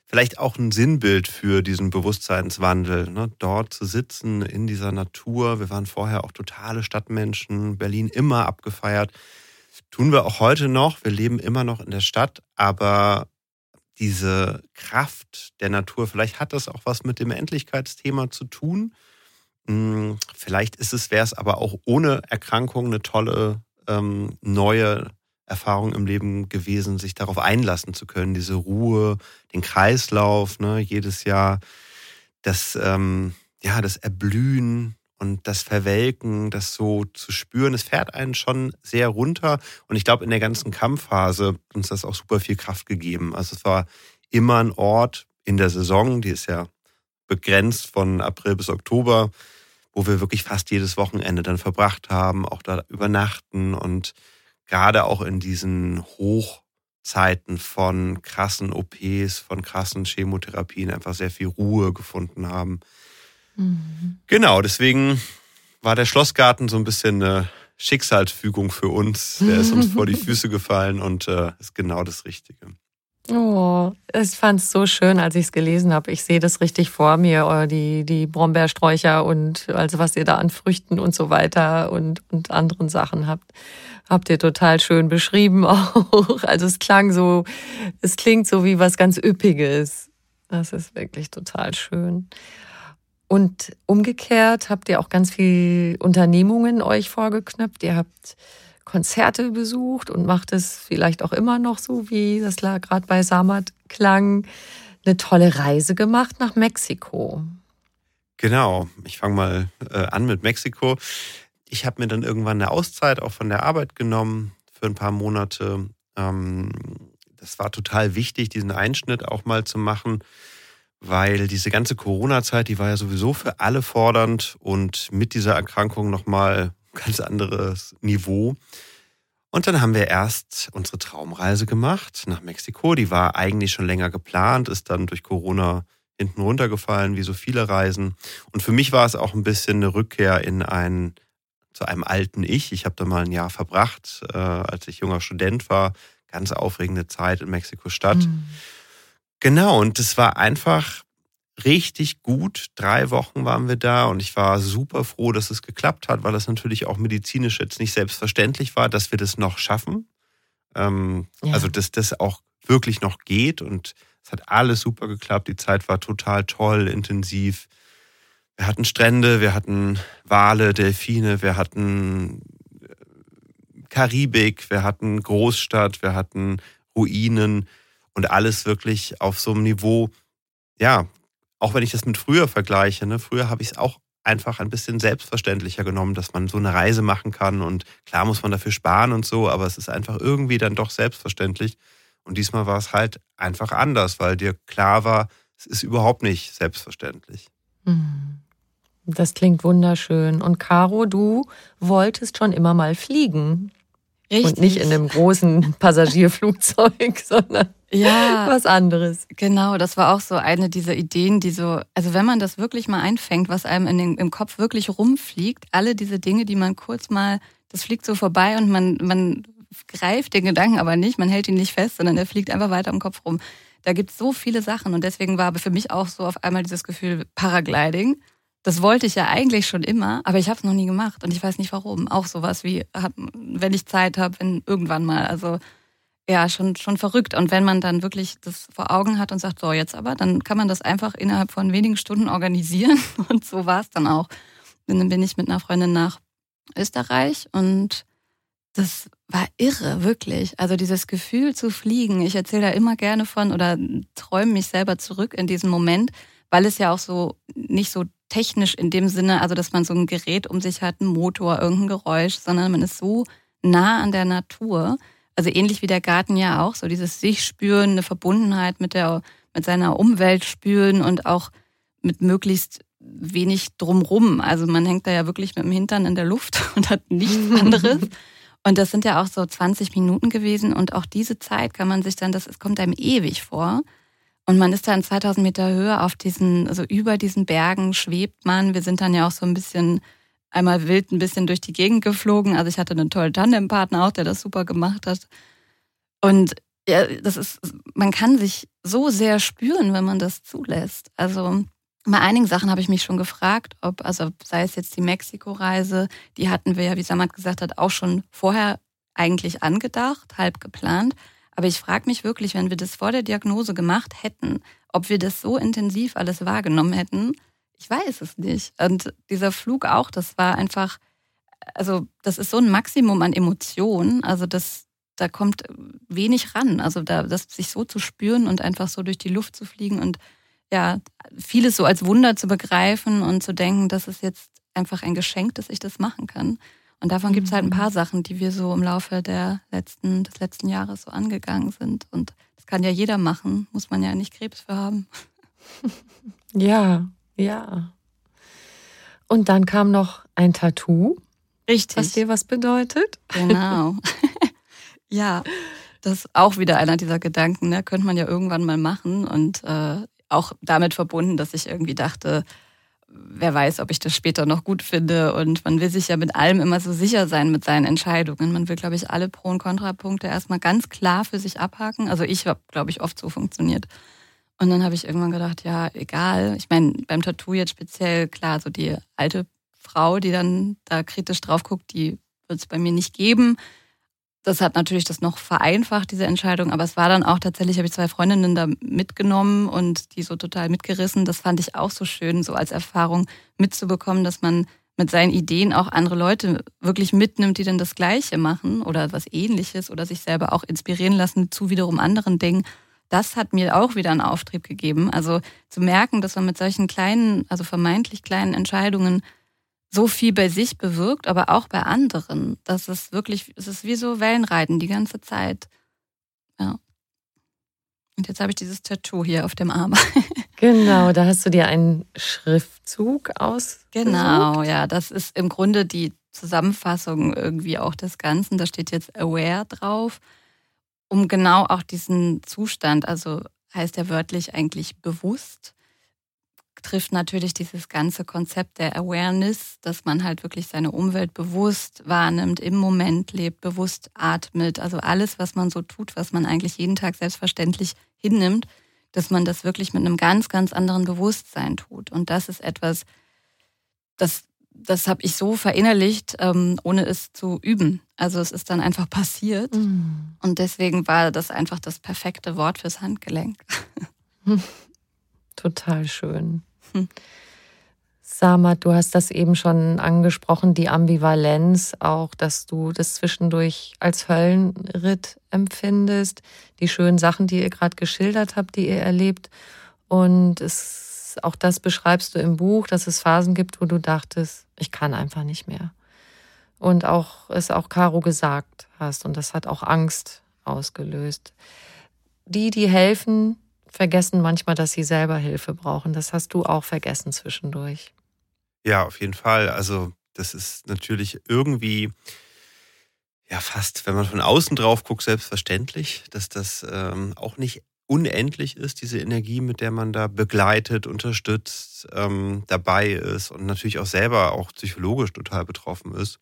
vielleicht auch ein Sinnbild für diesen Bewusstseinswandel, ne? dort zu sitzen in dieser Natur. Wir waren vorher auch totale Stadtmenschen, Berlin immer abgefeiert. Tun wir auch heute noch. Wir leben immer noch in der Stadt, aber diese Kraft der Natur, vielleicht hat das auch was mit dem Endlichkeitsthema zu tun. Hm, vielleicht ist es, wäre es aber auch ohne Erkrankung eine tolle ähm, neue Erfahrung im Leben gewesen, sich darauf einlassen zu können, diese Ruhe, den Kreislauf, ne, jedes Jahr, das, ähm, ja, das Erblühen und das Verwelken, das so zu spüren, es fährt einen schon sehr runter. Und ich glaube, in der ganzen Kampfphase hat uns das auch super viel Kraft gegeben. Also es war immer ein Ort in der Saison, die ist ja begrenzt von April bis Oktober, wo wir wirklich fast jedes Wochenende dann verbracht haben, auch da übernachten und gerade auch in diesen Hochzeiten von krassen OPs, von krassen Chemotherapien einfach sehr viel Ruhe gefunden haben. Mhm. Genau, deswegen war der Schlossgarten so ein bisschen eine Schicksalsfügung für uns. Der ist uns vor die [laughs] Füße gefallen und äh, ist genau das Richtige. Oh, ich fand es so schön, als ich es gelesen habe. Ich sehe das richtig vor mir, oh, die, die Brombeersträucher und also was ihr da an Früchten und so weiter und, und anderen Sachen habt. Habt ihr total schön beschrieben [laughs] auch. Also es klang so, es klingt so wie was ganz Üppiges. Das ist wirklich total schön. Und umgekehrt habt ihr auch ganz viel Unternehmungen euch vorgeknöpft. Ihr habt Konzerte besucht und macht es vielleicht auch immer noch so, wie das gerade bei Samat klang, eine tolle Reise gemacht nach Mexiko. Genau, ich fange mal äh, an mit Mexiko. Ich habe mir dann irgendwann eine Auszeit auch von der Arbeit genommen für ein paar Monate. Ähm, das war total wichtig, diesen Einschnitt auch mal zu machen, weil diese ganze Corona-Zeit, die war ja sowieso für alle fordernd und mit dieser Erkrankung nochmal ganz anderes Niveau. Und dann haben wir erst unsere Traumreise gemacht nach Mexiko. Die war eigentlich schon länger geplant, ist dann durch Corona hinten runtergefallen, wie so viele Reisen. Und für mich war es auch ein bisschen eine Rückkehr in ein, zu einem alten Ich. Ich habe da mal ein Jahr verbracht, äh, als ich junger Student war. Ganz aufregende Zeit in Mexiko-Stadt. Mhm. Genau, und es war einfach richtig gut. Drei Wochen waren wir da und ich war super froh, dass es geklappt hat, weil es natürlich auch medizinisch jetzt nicht selbstverständlich war, dass wir das noch schaffen. Ähm, ja. Also, dass das auch wirklich noch geht und es hat alles super geklappt. Die Zeit war total toll, intensiv. Wir hatten Strände, wir hatten Wale, Delfine, wir hatten äh, Karibik, wir hatten Großstadt, wir hatten Ruinen und alles wirklich auf so einem Niveau, ja, auch wenn ich das mit früher vergleiche, ne, früher habe ich es auch einfach ein bisschen selbstverständlicher genommen, dass man so eine Reise machen kann und klar muss man dafür sparen und so, aber es ist einfach irgendwie dann doch selbstverständlich. Und diesmal war es halt einfach anders, weil dir klar war, es ist überhaupt nicht selbstverständlich. Mhm. Das klingt wunderschön. Und Caro, du wolltest schon immer mal fliegen. Richtig. Und nicht in einem großen [laughs] Passagierflugzeug, [laughs] sondern ja, was anderes. Genau, das war auch so eine dieser Ideen, die so, also wenn man das wirklich mal einfängt, was einem in den, im Kopf wirklich rumfliegt, alle diese Dinge, die man kurz mal, das fliegt so vorbei und man, man greift den Gedanken aber nicht, man hält ihn nicht fest, sondern er fliegt einfach weiter im Kopf rum. Da gibt es so viele Sachen und deswegen war aber für mich auch so auf einmal dieses Gefühl Paragliding das wollte ich ja eigentlich schon immer, aber ich habe es noch nie gemacht und ich weiß nicht warum. Auch sowas wie, wenn ich Zeit habe, wenn irgendwann mal. Also ja, schon, schon verrückt. Und wenn man dann wirklich das vor Augen hat und sagt, so jetzt aber, dann kann man das einfach innerhalb von wenigen Stunden organisieren. [laughs] Und so war es dann auch. Und dann bin ich mit einer Freundin nach Österreich und das war irre, wirklich. Also dieses Gefühl zu fliegen. Ich erzähle da immer gerne von oder träume mich selber zurück in diesen Moment, weil es ja auch so nicht so technisch in dem Sinne, also dass man so ein Gerät um sich hat, ein Motor, irgendein Geräusch, sondern man ist so nah an der Natur. Also ähnlich wie der Garten ja auch, so dieses sich spüren, eine Verbundenheit mit der, mit seiner Umwelt spüren und auch mit möglichst wenig drumrum. Also man hängt da ja wirklich mit dem Hintern in der Luft [laughs] und hat nichts [laughs] anderes. Und das sind ja auch so 20 Minuten gewesen und auch diese Zeit kann man sich dann, das kommt einem ewig vor. Und man ist dann 2000 Meter Höhe auf diesen, also über diesen Bergen schwebt man. Wir sind dann ja auch so ein bisschen einmal wild ein bisschen durch die Gegend geflogen. Also ich hatte einen tollen Tandempartner auch, der das super gemacht hat. Und ja, das ist, man kann sich so sehr spüren, wenn man das zulässt. Also bei einigen Sachen habe ich mich schon gefragt, ob, also sei es jetzt die Mexiko-Reise, die hatten wir ja, wie Samad gesagt hat, auch schon vorher eigentlich angedacht, halb geplant. Aber ich frage mich wirklich, wenn wir das vor der Diagnose gemacht hätten, ob wir das so intensiv alles wahrgenommen hätten. Ich weiß es nicht. Und dieser Flug auch, das war einfach, also das ist so ein Maximum an Emotionen. Also das, da kommt wenig ran. Also da, das sich so zu spüren und einfach so durch die Luft zu fliegen und ja, vieles so als Wunder zu begreifen und zu denken, das ist jetzt einfach ein Geschenk, dass ich das machen kann. Und davon gibt es halt ein paar mhm. Sachen, die wir so im Laufe der letzten, des letzten Jahres so angegangen sind. Und das kann ja jeder machen, muss man ja nicht Krebs für haben. [laughs] Ja, ja. Und dann kam noch ein Tattoo. Richtig. Was dir was bedeutet? Genau. [laughs] ja, das ist auch wieder einer dieser Gedanken, ne? könnte man ja irgendwann mal machen. Und äh, auch damit verbunden, dass ich irgendwie dachte, wer weiß, ob ich das später noch gut finde. Und man will sich ja mit allem immer so sicher sein mit seinen Entscheidungen. Man will, glaube ich, alle Pro- und Kontrapunkte erstmal ganz klar für sich abhaken. Also ich habe, glaube ich, oft so funktioniert. Und dann habe ich irgendwann gedacht, ja, egal. Ich meine, beim Tattoo jetzt speziell, klar, so die alte Frau, die dann da kritisch drauf guckt, die wird es bei mir nicht geben. Das hat natürlich das noch vereinfacht, diese Entscheidung. Aber es war dann auch tatsächlich, habe ich zwei Freundinnen da mitgenommen und die so total mitgerissen. Das fand ich auch so schön, so als Erfahrung mitzubekommen, dass man mit seinen Ideen auch andere Leute wirklich mitnimmt, die dann das Gleiche machen oder was ähnliches oder sich selber auch inspirieren lassen zu wiederum anderen Dingen. Das hat mir auch wieder einen Auftrieb gegeben. Also zu merken, dass man mit solchen kleinen, also vermeintlich kleinen Entscheidungen so viel bei sich bewirkt, aber auch bei anderen. Das ist wirklich, es ist wie so Wellenreiten die ganze Zeit. Ja. Und jetzt habe ich dieses Tattoo hier auf dem Arm. [laughs] genau, da hast du dir einen Schriftzug aus. Genau, ja, das ist im Grunde die Zusammenfassung irgendwie auch des Ganzen. Da steht jetzt Aware drauf, um genau auch diesen Zustand, also heißt ja wörtlich eigentlich bewusst, trifft natürlich dieses ganze Konzept der Awareness, dass man halt wirklich seine Umwelt bewusst wahrnimmt, im Moment lebt, bewusst atmet. Also alles, was man so tut, was man eigentlich jeden Tag selbstverständlich hinnimmt, dass man das wirklich mit einem ganz, ganz anderen Bewusstsein tut. Und das ist etwas, das, das habe ich so verinnerlicht, ähm, ohne es zu üben. Also es ist dann einfach passiert. Mhm. Und deswegen war das einfach das perfekte Wort fürs Handgelenk. [laughs] [laughs] Total schön. Hm. Samat, du hast das eben schon angesprochen, die Ambivalenz auch, dass du das zwischendurch als Höllenritt empfindest, die schönen Sachen, die ihr gerade geschildert habt, die ihr erlebt. Und es, auch das beschreibst du im Buch, dass es Phasen gibt, wo du dachtest, ich kann einfach nicht mehr. Und auch es auch Caro gesagt hast und das hat auch Angst ausgelöst. Die, die helfen, vergessen manchmal, dass sie selber Hilfe brauchen. Das hast du auch vergessen zwischendurch. Ja, auf jeden Fall. Also das ist natürlich irgendwie ja fast, wenn man von außen drauf guckt, selbstverständlich, dass das ähm, auch nicht unendlich ist, diese Energie, mit der man da begleitet, unterstützt, ähm, dabei ist und natürlich auch selber auch psychologisch total betroffen ist.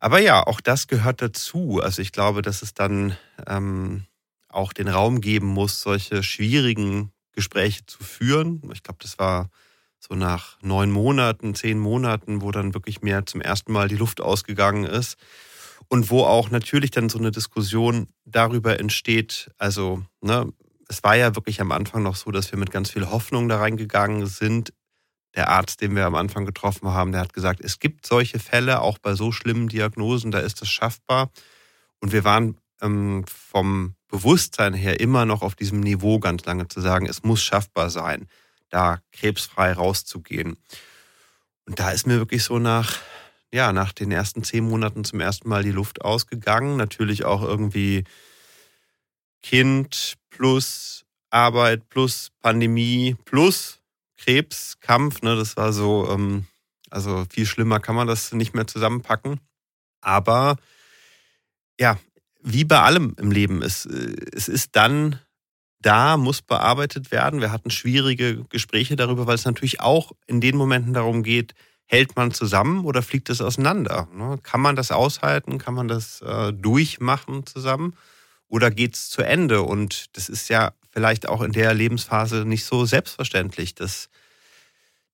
Aber ja, auch das gehört dazu. Also ich glaube, dass es dann ähm, auch den Raum geben muss, solche schwierigen Gespräche zu führen. Ich glaube, das war so nach neun Monaten, zehn Monaten, wo dann wirklich mehr zum ersten Mal die Luft ausgegangen ist. Und wo auch natürlich dann so eine Diskussion darüber entsteht. Also, ne, es war ja wirklich am Anfang noch so, dass wir mit ganz viel Hoffnung da reingegangen sind. Der Arzt, den wir am Anfang getroffen haben, der hat gesagt, es gibt solche Fälle, auch bei so schlimmen Diagnosen, da ist das schaffbar. Und wir waren ähm, vom Bewusstsein her immer noch auf diesem Niveau ganz lange zu sagen, es muss schaffbar sein, da krebsfrei rauszugehen. Und da ist mir wirklich so nach, ja, nach den ersten zehn Monaten zum ersten Mal die Luft ausgegangen. Natürlich auch irgendwie Kind plus Arbeit plus Pandemie plus Krebskampf. Ne, das war so, ähm, also viel schlimmer kann man das nicht mehr zusammenpacken. Aber ja, wie bei allem im Leben, es, äh, es ist dann da, muss bearbeitet werden. Wir hatten schwierige Gespräche darüber, weil es natürlich auch in den Momenten darum geht, hält man zusammen oder fliegt es auseinander? Ne? Kann man das aushalten? Kann man das äh, durchmachen zusammen? Oder geht es zu Ende? Und das ist ja vielleicht auch in der Lebensphase nicht so selbstverständlich, dass,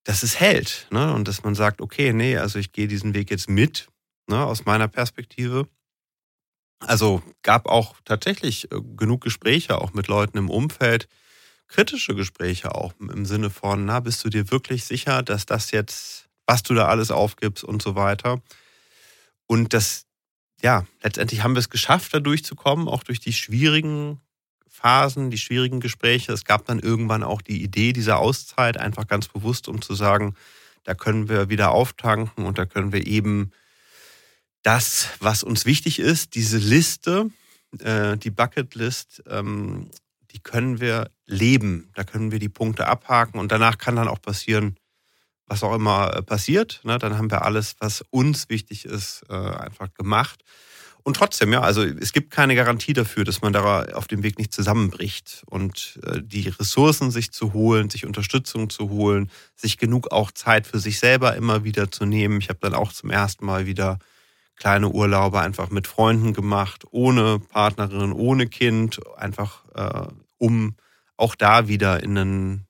dass es hält. Ne? Und dass man sagt, okay, nee, also ich gehe diesen Weg jetzt mit, ne, aus meiner Perspektive. Also gab auch tatsächlich äh, genug Gespräche auch mit Leuten im Umfeld, kritische Gespräche auch im Sinne von, na, bist du dir wirklich sicher, dass das jetzt, was du da alles aufgibst und so weiter. Und das, ja, letztendlich haben wir es geschafft, da durchzukommen, auch durch die schwierigen Phasen, die schwierigen Gespräche. Es gab dann irgendwann auch die Idee dieser Auszeit, einfach ganz bewusst, um zu sagen, da können wir wieder auftanken und da können wir eben das, was uns wichtig ist, diese Liste, äh, die Bucketlist, ähm, die können wir leben. Da können wir die Punkte abhaken und danach kann dann auch passieren, was auch immer äh, passiert. Ne? Dann haben wir alles, was uns wichtig ist, äh, einfach gemacht. und trotzdem, ja, also es gibt keine Garantie dafür, dass man da auf dem Weg nicht zusammenbricht. Und äh, die Ressourcen sich zu holen, sich Unterstützung zu holen, sich genug auch Zeit für sich selber immer wieder zu nehmen. Ich habe dann auch zum ersten Mal wieder kleine Urlaube einfach mit Freunden gemacht, ohne Partnerin, ohne Kind, einfach äh, um auch da wieder in einen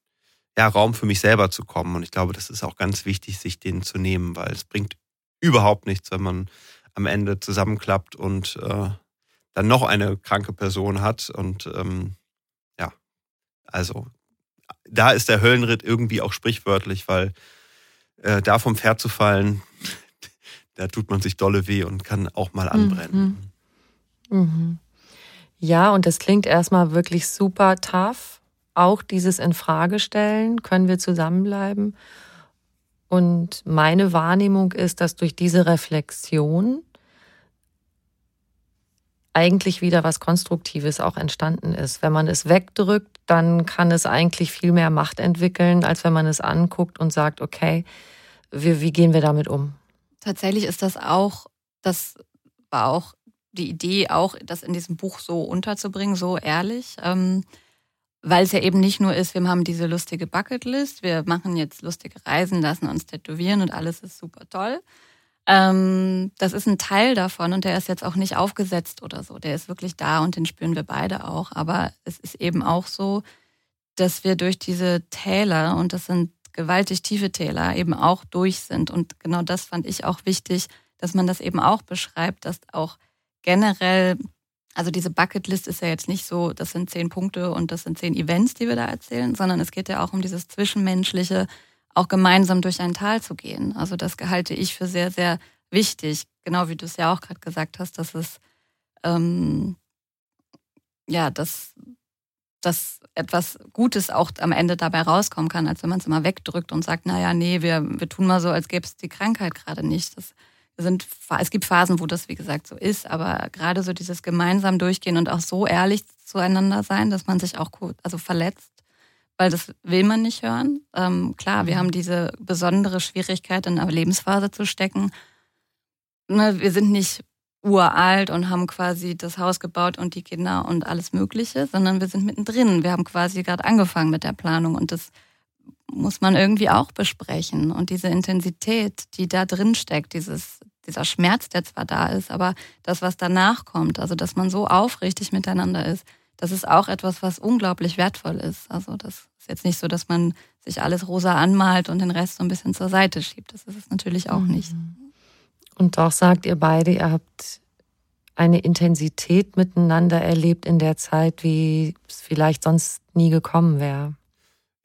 ja, Raum für mich selber zu kommen. Und ich glaube, das ist auch ganz wichtig, sich den zu nehmen, weil es bringt überhaupt nichts, wenn man am Ende zusammenklappt und äh, dann noch eine kranke Person hat. Und ähm, ja, also da ist der Höllenritt irgendwie auch sprichwörtlich, weil äh, da vom Pferd zu fallen, da tut man sich dolle weh und kann auch mal anbrennen. Mhm. Mhm. Ja, und das klingt erstmal wirklich super tough. Auch dieses Infragestellen, können wir zusammenbleiben? Und meine Wahrnehmung ist, dass durch diese Reflexion eigentlich wieder was Konstruktives auch entstanden ist. Wenn man es wegdrückt, dann kann es eigentlich viel mehr Macht entwickeln, als wenn man es anguckt und sagt, okay, wie, wie gehen wir damit um? Tatsächlich ist das auch, das war auch die Idee, auch das in diesem Buch so unterzubringen, so ehrlich. Ähm, weil es ja eben nicht nur ist, wir haben diese lustige Bucketlist, wir machen jetzt lustige Reisen, lassen uns tätowieren und alles ist super toll, ähm, das ist ein Teil davon und der ist jetzt auch nicht aufgesetzt oder so. Der ist wirklich da und den spüren wir beide auch. Aber es ist eben auch so, dass wir durch diese Täler, und das sind gewaltig tiefe Täler, eben auch durch sind. Und genau das fand ich auch wichtig, dass man das eben auch beschreibt, dass auch generell, also diese Bucketlist ist ja jetzt nicht so, das sind zehn Punkte und das sind zehn Events, die wir da erzählen, sondern es geht ja auch um dieses Zwischenmenschliche, auch gemeinsam durch ein Tal zu gehen. Also das halte ich für sehr, sehr wichtig. Genau wie du es ja auch gerade gesagt hast, dass es ähm, ja, dass, dass etwas Gutes auch am Ende dabei rauskommen kann, als wenn man es immer wegdrückt und sagt, naja, nee, wir, wir tun mal so, als gäbe es die Krankheit gerade nicht. Das sind, es gibt Phasen, wo das, wie gesagt, so ist, aber gerade so dieses gemeinsam durchgehen und auch so ehrlich zueinander sein, dass man sich auch also verletzt weil das will man nicht hören. Ähm, klar, wir mhm. haben diese besondere Schwierigkeit, in einer Lebensphase zu stecken. Ne, wir sind nicht uralt und haben quasi das Haus gebaut und die Kinder und alles Mögliche, sondern wir sind mittendrin. Wir haben quasi gerade angefangen mit der Planung und das muss man irgendwie auch besprechen. Und diese Intensität, die da drin steckt, dieses, dieser Schmerz, der zwar da ist, aber das, was danach kommt, also dass man so aufrichtig miteinander ist, das ist auch etwas, was unglaublich wertvoll ist. Also das ist jetzt nicht so, dass man sich alles rosa anmalt und den Rest so ein bisschen zur Seite schiebt. Das ist es natürlich auch mhm. nicht. Und doch sagt ihr beide, ihr habt eine Intensität miteinander erlebt in der Zeit, wie es vielleicht sonst nie gekommen wäre.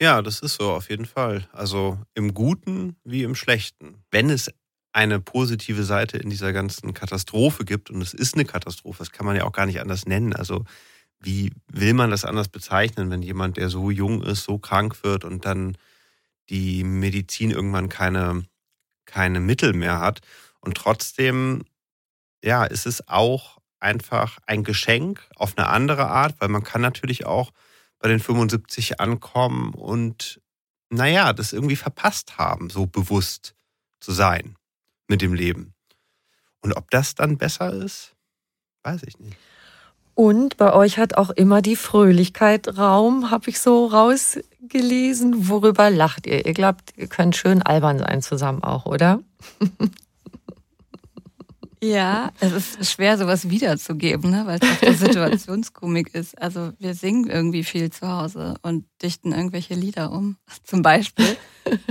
Ja, das ist so auf jeden Fall. Also im Guten wie im Schlechten. Wenn es eine positive Seite in dieser ganzen Katastrophe gibt, und es ist eine Katastrophe, das kann man ja auch gar nicht anders nennen. Also wie will man das anders bezeichnen, wenn jemand, der so jung ist, so krank wird und dann die Medizin irgendwann keine, keine Mittel mehr hat. Und trotzdem, ja, ist es auch einfach ein Geschenk auf eine andere Art, weil man kann natürlich auch bei den 75 ankommen und, naja, das irgendwie verpasst haben, so bewusst zu sein mit dem Leben. Und ob das dann besser ist, weiß ich nicht. Und bei euch hat auch immer die Fröhlichkeit Raum, habe ich so rausgelesen. Worüber lacht ihr? Ihr glaubt, ihr könnt schön albern sein zusammen auch, oder? [laughs] Ja, es ist schwer, sowas wiederzugeben, ne? weil es auch eine Situationskomik ist. Also wir singen irgendwie viel zu Hause und dichten irgendwelche Lieder um, [laughs] zum Beispiel.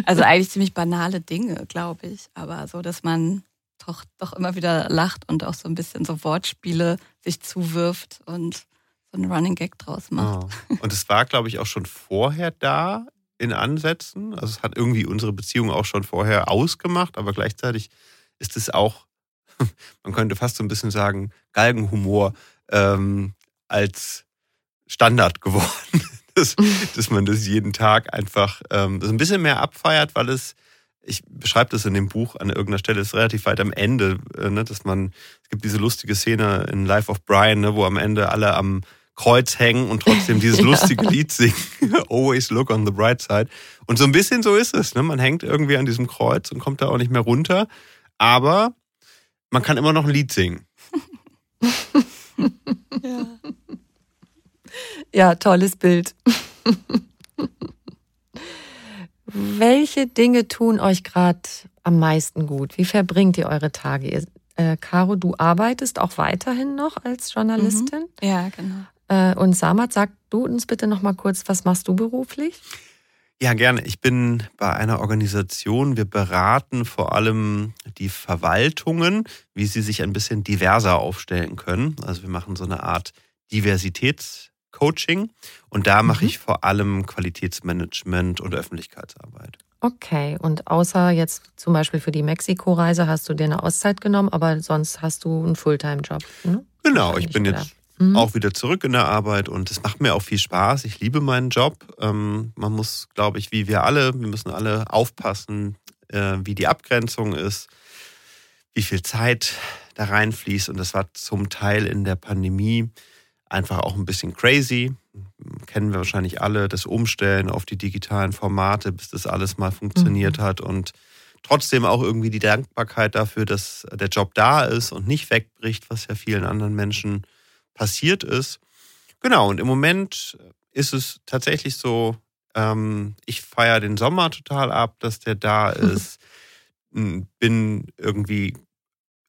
Also eigentlich ziemlich banale Dinge, glaube ich. Aber so, dass man doch, doch immer wieder lacht und auch so ein bisschen so Wortspiele sich zuwirft und so einen Running Gag draus macht. Oh. Und es war, glaube ich, auch schon vorher da in Ansätzen. Also es hat irgendwie unsere Beziehung auch schon vorher ausgemacht, aber gleichzeitig ist es auch, [laughs] man könnte fast so ein bisschen sagen, Galgenhumor ähm, als Standard geworden. [laughs] dass, [laughs] dass man das jeden Tag einfach ähm, so ein bisschen mehr abfeiert, weil es ich beschreibe das in dem Buch an irgendeiner Stelle, ist relativ weit am Ende, äh, ne, dass man, es gibt diese lustige Szene in Life of Brian, ne, wo am Ende alle am Kreuz hängen und trotzdem dieses ja. lustige Lied singen. Always look on the bright side. Und so ein bisschen so ist es. Ne? Man hängt irgendwie an diesem Kreuz und kommt da auch nicht mehr runter. Aber man kann immer noch ein Lied singen. ja. [laughs] ja, tolles Bild. [laughs] Welche Dinge tun euch gerade am meisten gut? Wie verbringt ihr eure Tage? Ihr, äh, Caro, du arbeitest auch weiterhin noch als Journalistin. Mhm. Ja, genau. Äh, und Samat, sag du uns bitte noch mal kurz, was machst du beruflich? Ja, gerne. Ich bin bei einer Organisation. Wir beraten vor allem die Verwaltungen, wie sie sich ein bisschen diverser aufstellen können. Also wir machen so eine Art Diversitätscoaching und da mache mhm. ich vor allem Qualitätsmanagement und Öffentlichkeitsarbeit. Okay, und außer jetzt zum Beispiel für die Mexiko-Reise hast du dir eine Auszeit genommen, aber sonst hast du einen Fulltime-Job. Ne? Genau, ich bin jetzt mhm. auch wieder zurück in der Arbeit und es macht mir auch viel Spaß. Ich liebe meinen Job. Ähm, man muss, glaube ich, wie wir alle, wir müssen alle aufpassen, äh, wie die Abgrenzung ist, wie viel Zeit da reinfließt. Und das war zum Teil in der Pandemie einfach auch ein bisschen crazy. Kennen wir wahrscheinlich alle, das Umstellen auf die digitalen Formate, bis das alles mal funktioniert mhm. hat und trotzdem auch irgendwie die Dankbarkeit dafür, dass der Job da ist und nicht wegbricht, was ja vielen anderen Menschen passiert ist. Genau, und im Moment ist es tatsächlich so, ähm, ich feiere den Sommer total ab, dass der da [laughs] ist. Bin irgendwie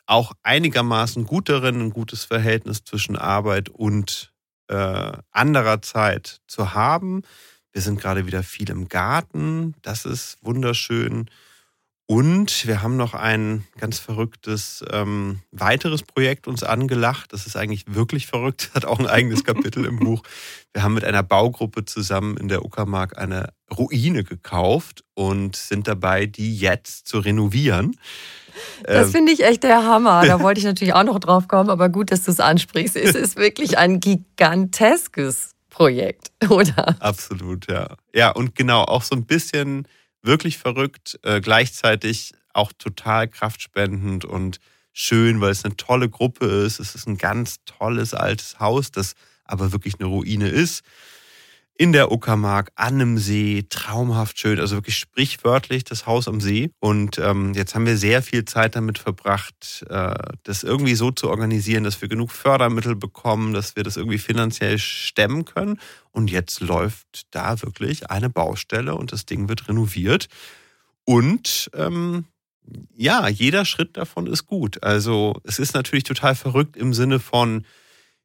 auch einigermaßen gut darin, ein gutes Verhältnis zwischen Arbeit und äh, anderer Zeit zu haben. Wir sind gerade wieder viel im Garten. Das ist wunderschön. Und wir haben noch ein ganz verrücktes ähm, weiteres Projekt uns angelacht. Das ist eigentlich wirklich verrückt, [laughs] hat auch ein eigenes Kapitel im Buch. Wir haben mit einer Baugruppe zusammen in der Uckermark eine Ruine gekauft und sind dabei, die jetzt zu renovieren. Das ähm, finde ich echt der Hammer. Da [laughs] wollte ich natürlich auch noch drauf kommen, aber gut, dass du es ansprichst. Es ist wirklich ein giganteskes Projekt, [laughs] oder? Absolut, ja. Ja, und genau, auch so ein bisschen wirklich verrückt, äh, gleichzeitig auch total kraftspendend und schön, weil es eine tolle Gruppe ist. Es ist ein ganz tolles altes Haus, das aber wirklich eine Ruine ist. In der Uckermark, an einem See, traumhaft schön, also wirklich sprichwörtlich das Haus am See. Und ähm, jetzt haben wir sehr viel Zeit damit verbracht, äh, das irgendwie so zu organisieren, dass wir genug Fördermittel bekommen, dass wir das irgendwie finanziell stemmen können. Und jetzt läuft da wirklich eine Baustelle und das Ding wird renoviert. Und ähm, ja, jeder Schritt davon ist gut. Also es ist natürlich total verrückt im Sinne von,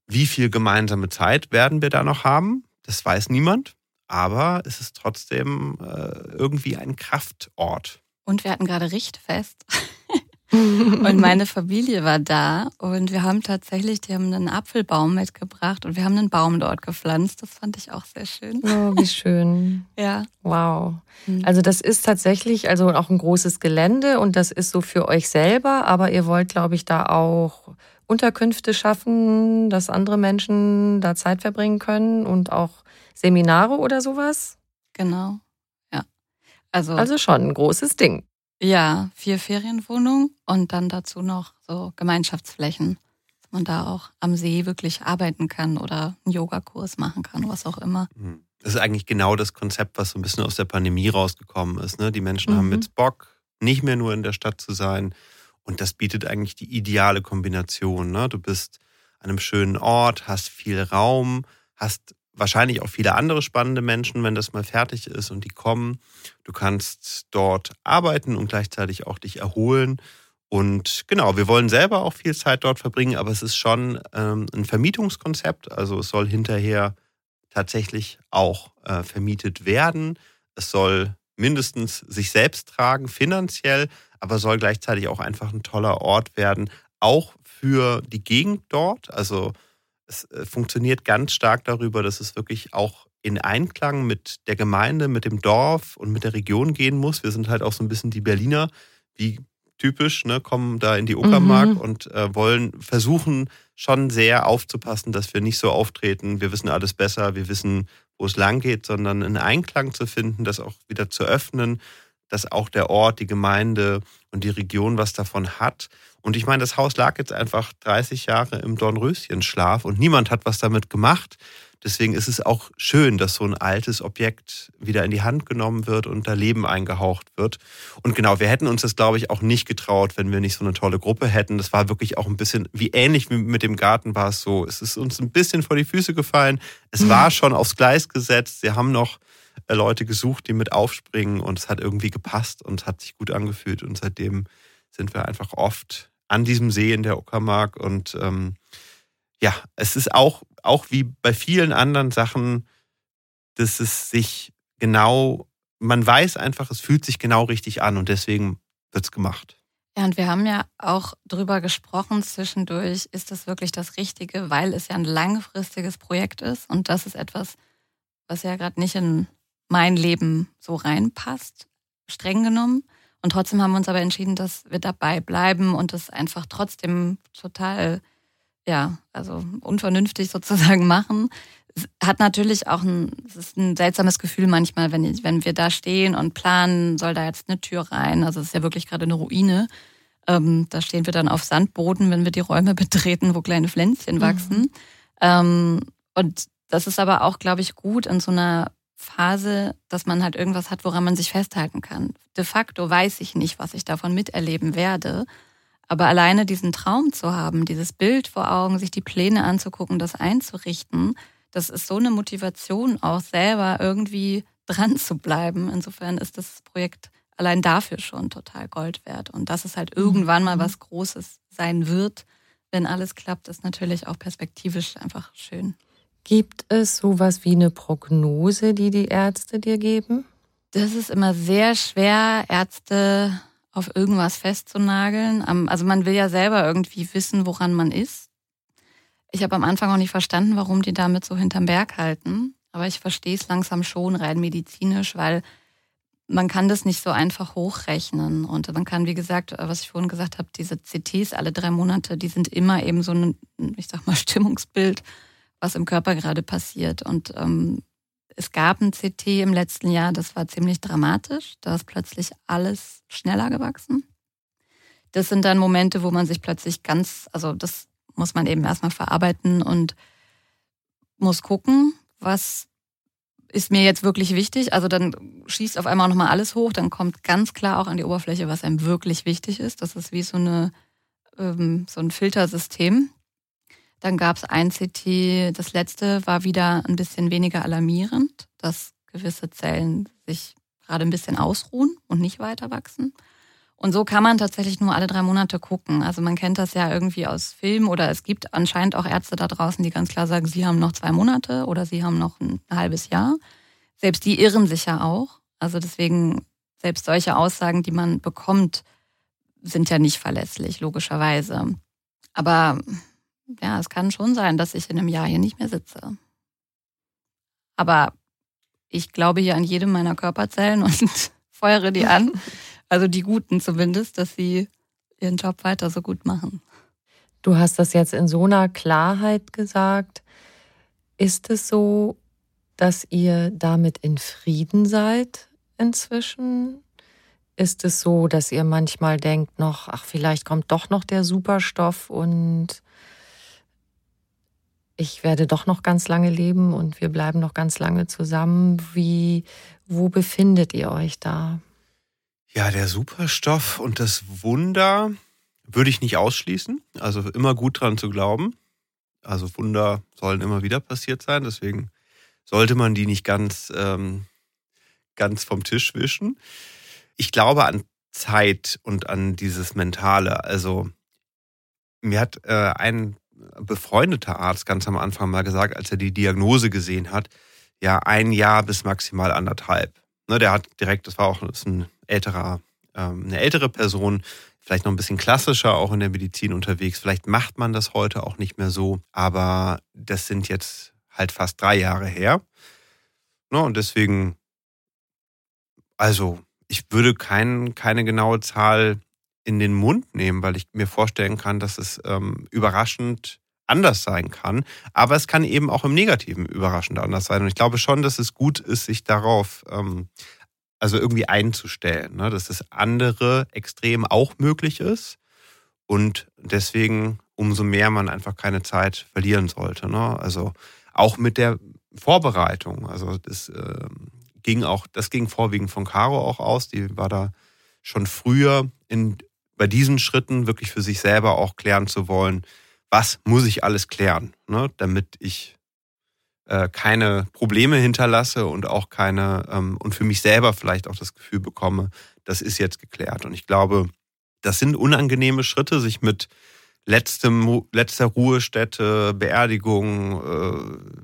wie viel gemeinsame Zeit werden wir da noch haben? Das weiß niemand, aber es ist trotzdem äh, irgendwie ein Kraftort. Und wir hatten gerade Richtfest. [laughs] und meine Familie war da und wir haben tatsächlich, die haben einen Apfelbaum mitgebracht und wir haben einen Baum dort gepflanzt. Das fand ich auch sehr schön. Oh, wie schön. [laughs] ja. Wow. Mhm. Also das ist tatsächlich also auch ein großes Gelände und das ist so für euch selber, aber ihr wollt, glaube ich, da auch Unterkünfte schaffen, dass andere Menschen da Zeit verbringen können und auch Seminare oder sowas? Genau. Ja. Also, also schon ein großes Ding. Ja, vier Ferienwohnungen und dann dazu noch so Gemeinschaftsflächen, dass man da auch am See wirklich arbeiten kann oder einen Yogakurs machen kann, was auch immer. Mhm. Das ist eigentlich genau das Konzept, was so ein bisschen aus der Pandemie rausgekommen ist. Ne? Die Menschen mhm. haben jetzt Bock, nicht mehr nur in der Stadt zu sein. Und das bietet eigentlich die ideale Kombination. Ne? Du bist an einem schönen Ort, hast viel Raum, hast wahrscheinlich auch viele andere spannende Menschen, wenn das mal fertig ist und die kommen. Du kannst dort arbeiten und gleichzeitig auch dich erholen. Und genau, wir wollen selber auch viel Zeit dort verbringen, aber es ist schon ähm, ein Vermietungskonzept. Also es soll hinterher tatsächlich auch äh, vermietet werden. Es soll mindestens sich selbst tragen, finanziell, aber soll gleichzeitig auch einfach ein toller Ort werden, auch für die Gegend dort. Also es äh, funktioniert ganz stark darüber, dass es wirklich auch in Einklang mit der Gemeinde, mit dem Dorf und mit der Region gehen muss. Wir sind halt auch so ein bisschen die Berliner, wie typisch, ne, kommen da in die Uckermark mhm. und äh, wollen versuchen schon sehr aufzupassen, dass wir nicht so auftreten, wir wissen alles besser, wir wissen, wo es lang geht, sondern einen Einklang zu finden, das auch wieder zu öffnen, dass auch der Ort, die Gemeinde und die Region was davon hat. Und ich meine, das Haus lag jetzt einfach 30 Jahre im Dornröschenschlaf und niemand hat was damit gemacht. Deswegen ist es auch schön, dass so ein altes Objekt wieder in die Hand genommen wird und da Leben eingehaucht wird. Und genau, wir hätten uns das, glaube ich, auch nicht getraut, wenn wir nicht so eine tolle Gruppe hätten. Das war wirklich auch ein bisschen, wie ähnlich wie mit dem Garten war es so. Es ist uns ein bisschen vor die Füße gefallen. Es mhm. war schon aufs Gleis gesetzt. Sie haben noch Leute gesucht, die mit aufspringen und es hat irgendwie gepasst und hat sich gut angefühlt. Und seitdem sind wir einfach oft an diesem See in der Uckermark und ähm, ja, es ist auch, auch wie bei vielen anderen Sachen, dass es sich genau, man weiß einfach, es fühlt sich genau richtig an und deswegen wird es gemacht. Ja, und wir haben ja auch drüber gesprochen zwischendurch, ist das wirklich das Richtige, weil es ja ein langfristiges Projekt ist und das ist etwas, was ja gerade nicht in mein Leben so reinpasst, streng genommen. Und trotzdem haben wir uns aber entschieden, dass wir dabei bleiben und das einfach trotzdem total ja, also unvernünftig [laughs] sozusagen machen. Es hat natürlich auch ein, es ist ein seltsames Gefühl manchmal, wenn, ich, wenn wir da stehen und planen, soll da jetzt eine Tür rein. Also es ist ja wirklich gerade eine Ruine. Ähm, da stehen wir dann auf Sandboden, wenn wir die Räume [laughs] betreten, wo kleine Pflänzchen mhm. wachsen. Mhm. Ähm, und das ist aber auch, glaube ich, gut in so einer Phase, dass man halt irgendwas hat, woran man sich festhalten kann. De facto weiß ich nicht, was ich davon miterleben werde. Aber alleine diesen Traum zu haben, dieses Bild vor Augen, sich die Pläne anzugucken, das einzurichten, das ist so eine Motivation auch selber irgendwie dran zu bleiben. Insofern ist das Projekt allein dafür schon total Gold wert. Und dass es halt irgendwann mal mhm. was Großes sein wird, wenn alles klappt, ist natürlich auch perspektivisch einfach schön. Gibt es sowas wie eine Prognose, die die Ärzte dir geben? Das ist immer sehr schwer, Ärzte auf irgendwas festzunageln. Also man will ja selber irgendwie wissen, woran man ist. Ich habe am Anfang auch nicht verstanden, warum die damit so hinterm Berg halten. Aber ich verstehe es langsam schon rein medizinisch, weil man kann das nicht so einfach hochrechnen. Und man kann, wie gesagt, was ich vorhin gesagt habe, diese CTs alle drei Monate, die sind immer eben so ein, ich sag mal, [laughs] Stimmungsbild, was im Körper gerade passiert. Und ähm, es gab ein CT im letzten Jahr, das war ziemlich dramatisch. Da ist plötzlich alles schneller gewachsen. Das sind dann Momente, wo man sich plötzlich ganz, also das muss man eben erstmal verarbeiten und muss gucken, was ist mir jetzt wirklich wichtig. Also dann schießt auf einmal nochmal alles hoch, dann kommt ganz klar auch an die Oberfläche, was einem wirklich wichtig ist. Das ist wie so, eine, ähm, so ein Filtersystem. Dann gab es ein CT, das letzte war wieder ein bisschen weniger alarmierend, dass gewisse Zellen sich gerade ein bisschen ausruhen und nicht weiter wachsen. Und so kann man tatsächlich nur alle drei Monate gucken. Also man kennt das ja irgendwie aus Filmen oder es gibt anscheinend auch Ärzte da draußen, die ganz klar sagen, sie haben noch zwei Monate oder sie haben noch ein halbes Jahr. Selbst die irren sich ja auch. Also deswegen, selbst solche Aussagen, die man bekommt, sind ja nicht verlässlich, logischerweise. Aber ja, es kann schon sein, dass ich in einem Jahr hier nicht mehr sitze. Aber ich glaube hier an jedem meiner Körperzellen und [laughs] feuere die an. Also die guten zumindest, dass sie ihren Job weiter so gut machen. Du hast das jetzt in so einer Klarheit gesagt. Ist es so, dass ihr damit in Frieden seid inzwischen? Ist es so, dass ihr manchmal denkt noch, ach, vielleicht kommt doch noch der Superstoff und ich werde doch noch ganz lange leben und wir bleiben noch ganz lange zusammen. Wie, wo befindet ihr euch da? Ja, der Superstoff und das Wunder würde ich nicht ausschließen. Also immer gut dran zu glauben. Also Wunder sollen immer wieder passiert sein. Deswegen sollte man die nicht ganz, ähm, ganz vom Tisch wischen. Ich glaube an Zeit und an dieses Mentale. Also mir hat äh, ein befreundeter Arzt ganz am Anfang mal gesagt, als er die Diagnose gesehen hat, ja, ein Jahr bis maximal anderthalb. Ne, der hat direkt, das war auch das ein älterer, ähm, eine ältere Person, vielleicht noch ein bisschen klassischer auch in der Medizin unterwegs. Vielleicht macht man das heute auch nicht mehr so, aber das sind jetzt halt fast drei Jahre her. Ne, und deswegen, also ich würde kein, keine genaue Zahl in den Mund nehmen, weil ich mir vorstellen kann, dass es ähm, überraschend anders sein kann. Aber es kann eben auch im Negativen überraschend anders sein. Und ich glaube schon, dass es gut ist, sich darauf ähm, also irgendwie einzustellen, ne? dass das andere Extrem auch möglich ist und deswegen umso mehr man einfach keine Zeit verlieren sollte. Ne? Also auch mit der Vorbereitung. Also das äh, ging auch, das ging vorwiegend von Caro auch aus. Die war da schon früher in, bei diesen Schritten wirklich für sich selber auch klären zu wollen, was muss ich alles klären, ne? damit ich äh, keine Probleme hinterlasse und auch keine ähm, und für mich selber vielleicht auch das Gefühl bekomme, das ist jetzt geklärt. Und ich glaube, das sind unangenehme Schritte, sich mit letztem, letzter Ruhestätte, Beerdigung, äh,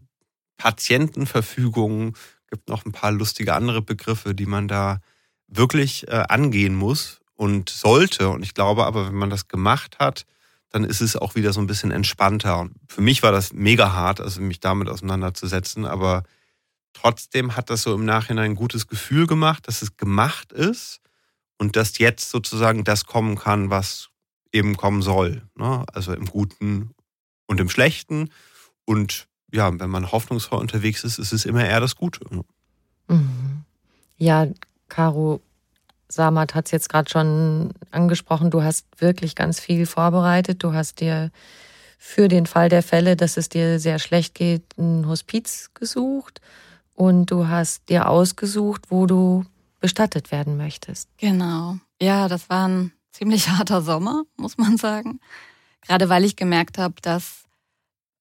Patientenverfügung, gibt noch ein paar lustige andere Begriffe, die man da wirklich äh, angehen muss und sollte. Und ich glaube aber, wenn man das gemacht hat, dann ist es auch wieder so ein bisschen entspannter. Und für mich war das mega hart, also mich damit auseinanderzusetzen, aber trotzdem hat das so im Nachhinein ein gutes Gefühl gemacht, dass es gemacht ist und dass jetzt sozusagen das kommen kann, was eben kommen soll. Ne? Also im Guten und im Schlechten. Und ja, wenn man hoffnungsvoll unterwegs ist, ist es immer eher das Gute. Mhm. Ja, Caro Samat hat es jetzt gerade schon angesprochen. Du hast wirklich ganz viel vorbereitet. Du hast dir für den Fall der Fälle, dass es dir sehr schlecht geht, ein Hospiz gesucht und du hast dir ausgesucht, wo du bestattet werden möchtest. Genau. Ja, das war ein ziemlich [laughs] harter Sommer, muss man sagen. Gerade weil ich gemerkt habe, dass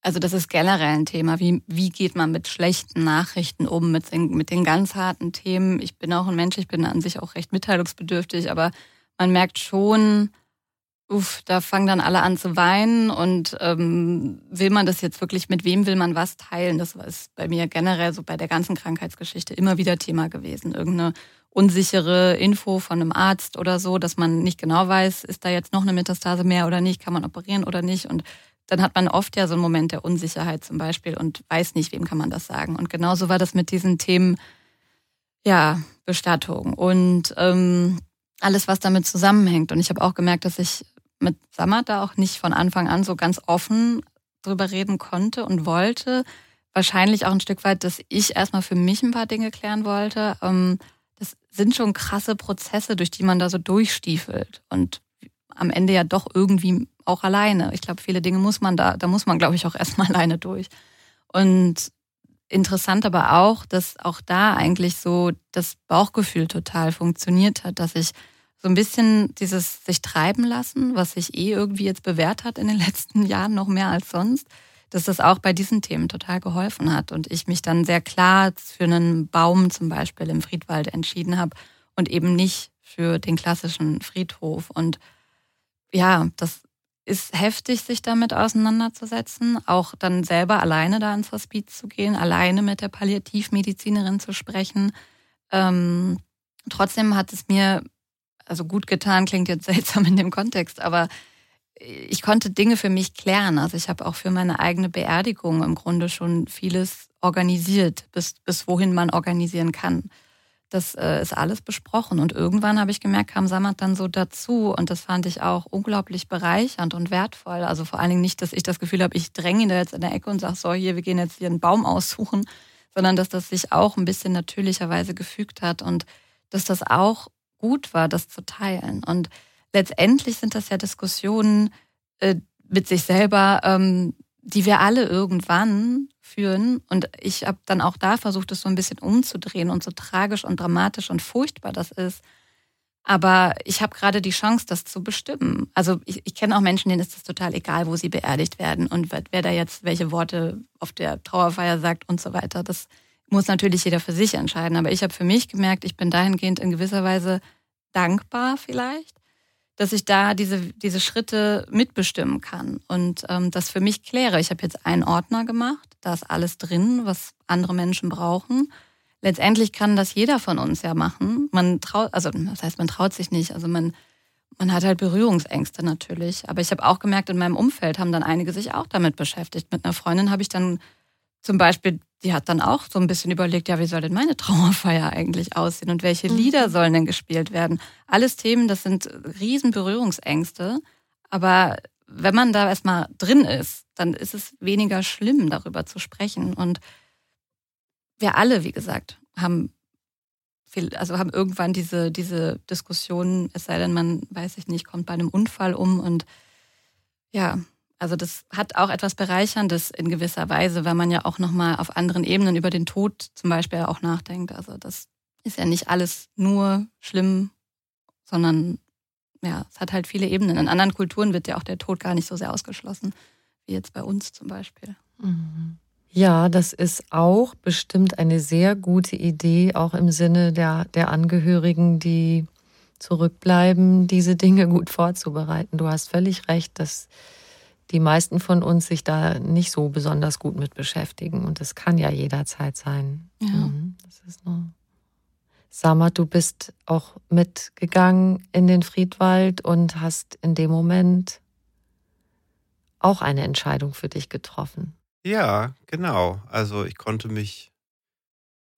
also das ist generell ein Thema. Wie, wie geht man mit schlechten Nachrichten um, mit den, mit den ganz harten Themen? Ich bin auch ein Mensch, ich bin an sich auch recht mitteilungsbedürftig, aber man merkt schon, uff, da fangen dann alle an zu weinen und ähm, will man das jetzt wirklich, mit wem will man was teilen? Das ist bei mir generell so bei der ganzen Krankheitsgeschichte immer wieder Thema gewesen. Irgendeine unsichere Info von einem Arzt oder so, dass man nicht genau weiß, ist da jetzt noch eine Metastase mehr oder nicht, kann man operieren oder nicht und dann hat man oft ja so einen Moment der Unsicherheit zum Beispiel und weiß nicht, wem kann man das sagen. Und genauso war das mit diesen Themen, ja, Bestattung und ähm, alles, was damit zusammenhängt. Und ich habe auch gemerkt, dass ich mit Samat da auch nicht von Anfang an so ganz offen drüber reden konnte und wollte. Wahrscheinlich auch ein Stück weit, dass ich erstmal für mich ein paar Dinge klären wollte. Ähm, das sind schon krasse Prozesse, durch die man da so durchstiefelt. Und am Ende ja doch irgendwie auch alleine. Ich glaube, viele Dinge muss man da, da muss man, glaube ich, auch [laughs] erstmal alleine durch. Und interessant aber auch, dass auch da eigentlich so das Bauchgefühl total funktioniert hat, dass ich so ein bisschen dieses sich treiben lassen, was sich eh irgendwie jetzt bewährt hat in den [laughs] letzten Jahren noch mehr als sonst, dass das auch bei diesen Themen total geholfen hat und ich mich dann sehr klar für einen Baum zum Beispiel im Friedwald entschieden habe und eben nicht für den klassischen Friedhof und ja, das ist heftig, sich damit auseinanderzusetzen, auch dann selber alleine da ins Hospiz zu gehen, alleine mit der Palliativmedizinerin zu sprechen. Ähm, trotzdem hat es mir, also gut getan, klingt jetzt [laughs] seltsam in dem Kontext, aber ich konnte Dinge für mich klären. Also ich habe auch für meine eigene Beerdigung im Grunde schon vieles organisiert, bis, bis wohin man organisieren kann. Das äh, ist alles besprochen. Und irgendwann habe ich gemerkt, kam Samat dann so dazu. Und das fand ich auch unglaublich bereichernd und wertvoll. Also vor allen Dingen nicht, dass ich das Gefühl habe, ich dränge ihn da jetzt in der Ecke und sage, so, hier, wir gehen jetzt hier einen Baum aussuchen, sondern dass das sich auch ein bisschen natürlicherweise gefügt hat und dass das auch gut war, das zu teilen. Und letztendlich sind das ja Diskussionen äh, mit sich selber, ähm, die wir alle irgendwann führen. Und ich habe dann auch da versucht, es so ein bisschen umzudrehen und so tragisch und dramatisch und furchtbar das ist. Aber ich habe gerade die Chance, das zu bestimmen. Also ich, ich kenne auch Menschen, denen ist es total egal, wo sie beerdigt werden und wer da jetzt welche Worte auf der Trauerfeier sagt und so weiter. Das muss natürlich jeder für sich entscheiden. Aber ich habe für mich gemerkt, ich bin dahingehend in gewisser Weise dankbar vielleicht, dass ich da diese, diese Schritte mitbestimmen kann und ähm, das für mich kläre. Ich habe jetzt einen Ordner gemacht, da ist alles drin, was andere Menschen brauchen. Letztendlich kann das jeder von uns ja machen. Man traut, also das heißt, man traut sich nicht. Also man, man hat halt Berührungsängste natürlich. Aber ich habe auch gemerkt, in meinem Umfeld haben dann einige sich auch damit beschäftigt. Mit einer Freundin habe ich dann zum Beispiel, die hat dann auch so ein bisschen überlegt, ja, wie soll denn meine [laughs] Trauerfeier eigentlich aussehen und welche mhm. Lieder sollen denn gespielt werden? Alles Themen, das sind riesen Berührungsängste. Aber wenn man da erstmal drin ist, dann ist es weniger schlimm, darüber zu sprechen. Und wir alle, wie gesagt, haben also haben irgendwann diese, diese Diskussion, es sei denn, man, weiß ich nicht, kommt bei einem Unfall um und ja, also das hat auch etwas Bereicherndes in gewisser Weise, weil man ja auch nochmal auf anderen Ebenen über den Tod zum Beispiel auch nachdenkt. Also das ist ja nicht alles nur schlimm, sondern ja, es hat halt viele Ebenen. In anderen Kulturen wird ja auch der Tod gar nicht so sehr ausgeschlossen, wie jetzt bei uns zum Beispiel. Mhm. Ja, das ist auch bestimmt eine sehr gute Idee, auch im Sinne der, der Angehörigen, die zurückbleiben, diese Dinge gut vorzubereiten. Du hast völlig recht, dass die meisten von uns sich da nicht so besonders gut mit beschäftigen. Und das kann ja jederzeit sein. Ja. Mhm. Das ist nur. Sammer, du bist auch mitgegangen in den Friedwald und hast in dem Moment auch eine Entscheidung für dich getroffen. Ja, genau. Also ich konnte mich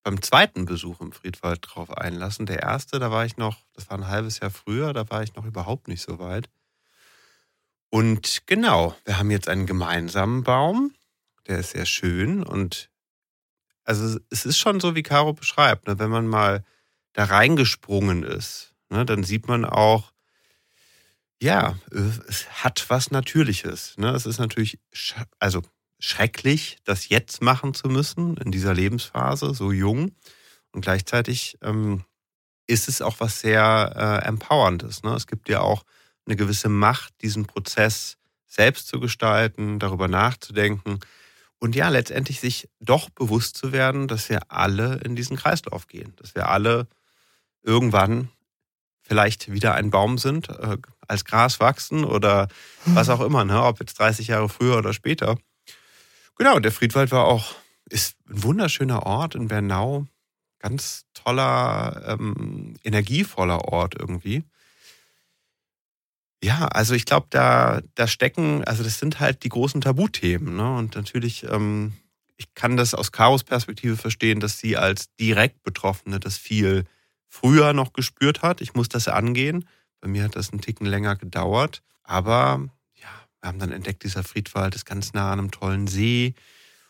beim zweiten Besuch im Friedwald drauf einlassen. Der erste, da war ich noch, das war ein halbes Jahr früher, da war ich noch überhaupt nicht so weit. Und genau, wir haben jetzt einen gemeinsamen Baum, der ist sehr schön und also es ist schon so, wie Caro beschreibt, ne? wenn man mal da reingesprungen ist, ne? dann sieht man auch, ja, es hat was Natürliches. Ne? Es ist natürlich, also schrecklich, das jetzt machen zu müssen, in dieser Lebensphase, so jung. Und gleichzeitig ähm, ist es auch was sehr äh, Empowerndes. Ne? Es gibt ja auch eine gewisse Macht, diesen Prozess selbst zu gestalten, darüber nachzudenken und ja, letztendlich sich doch bewusst zu werden, dass wir alle in diesen Kreislauf gehen, dass wir alle irgendwann vielleicht wieder ein Baum sind, äh, als Gras wachsen oder was auch immer, ne? ob jetzt 30 Jahre früher oder später. Genau, der Friedwald war auch, ist ein wunderschöner Ort in Bernau. Ganz toller, ähm, energievoller Ort irgendwie. Ja, also ich glaube, da, da stecken, also das sind halt die großen Tabuthemen. Ne? Und natürlich, ähm, ich kann das aus Chaos Perspektive verstehen, dass sie als direkt Betroffene das viel früher noch gespürt hat. Ich muss das angehen. Bei mir hat das einen Ticken länger gedauert. Aber wir haben dann entdeckt, dieser Friedwald ist ganz nah an einem tollen See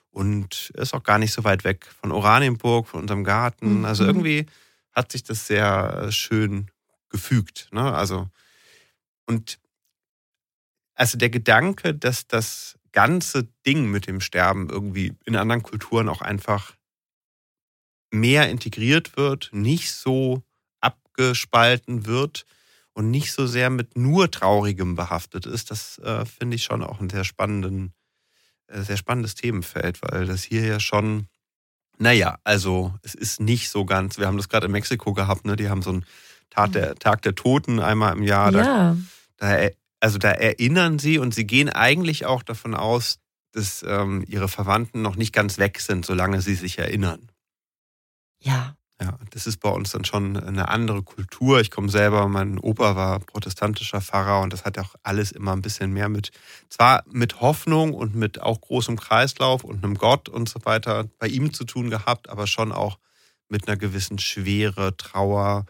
und ist auch gar nicht so weit weg von Oranienburg, von unserem Garten. Mhm. Also irgendwie hat sich das sehr schön gefügt. Ne? Also, und also der Gedanke, dass das ganze Ding mit dem Sterben irgendwie in anderen Kulturen auch einfach mehr integriert wird, nicht so abgespalten wird, und nicht so sehr mit nur Traurigem behaftet ist, das äh, finde ich schon auch ein sehr spannenden, äh, sehr spannendes Themenfeld, weil das hier ja schon, naja, also es ist nicht so ganz, wir haben das gerade in Mexiko gehabt, ne? Die haben so einen Tag der, Tag der Toten einmal im Jahr. Ja. Da, da, also da erinnern sie und sie gehen eigentlich auch davon aus, dass ähm, ihre Verwandten noch nicht ganz weg sind, solange sie sich erinnern. Ja. Ja, das ist bei uns dann schon eine andere Kultur. Ich komme selber, mein Opa war protestantischer Pfarrer und das hat auch alles immer ein bisschen mehr mit, zwar mit Hoffnung und mit auch großem Kreislauf und einem Gott und so weiter bei ihm zu tun gehabt, aber schon auch mit einer gewissen Schwere, Trauer.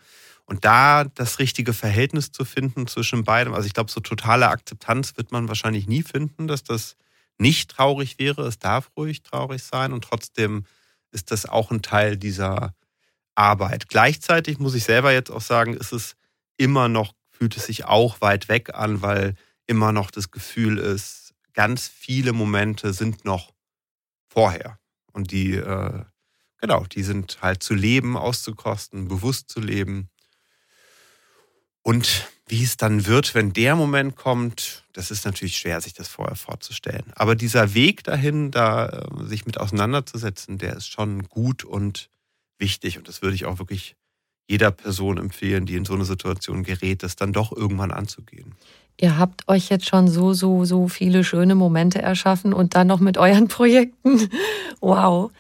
Und da das richtige Verhältnis zu finden zwischen beidem, also ich glaube, so totale Akzeptanz wird man wahrscheinlich nie finden, dass das nicht traurig wäre. Es darf ruhig traurig sein und trotzdem ist das auch ein Teil dieser Arbeit. Gleichzeitig muss ich selber jetzt auch sagen, ist es immer noch, fühlt es sich auch weit weg an, weil immer noch das Gefühl ist, ganz viele Momente sind noch vorher. Und die, äh, genau, die sind halt zu leben, auszukosten, bewusst zu leben. Und wie es dann wird, wenn der Moment kommt, das ist natürlich schwer, sich das vorher vorzustellen. Aber dieser Weg dahin, da äh, sich mit auseinanderzusetzen, der ist schon gut und wichtig und das würde ich auch wirklich jeder Person empfehlen, die in so eine Situation gerät, das dann doch irgendwann anzugehen. Ihr habt euch jetzt schon so, so, so viele schöne Momente erschaffen und dann noch mit euren [laughs] Projekten. Wow.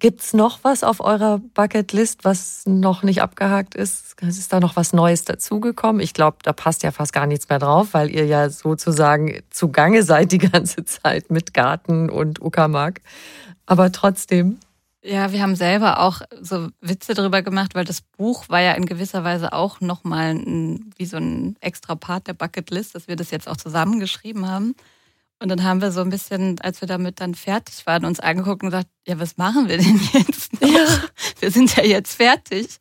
Gibt's noch was auf eurer Bucketlist, was noch nicht abgehakt ist? Ist da noch was Neues dazugekommen? Ich glaube, da passt ja fast gar nichts mehr drauf, weil ihr ja sozusagen zugange seid die [laughs] ganze Zeit mit Garten und Uckermark. Aber trotzdem. Ja, wir haben selber auch so Witze drüber gemacht, weil das Buch war ja in gewisser Weise auch nochmal wie so ein extra Part der Bucketlist, dass wir das jetzt auch zusammengeschrieben haben. Und dann haben wir so ein bisschen, als wir damit dann fertig waren, uns angeguckt und gesagt, ja, was machen wir denn jetzt? Noch? Ja. [laughs] Wir sind ja jetzt fertig.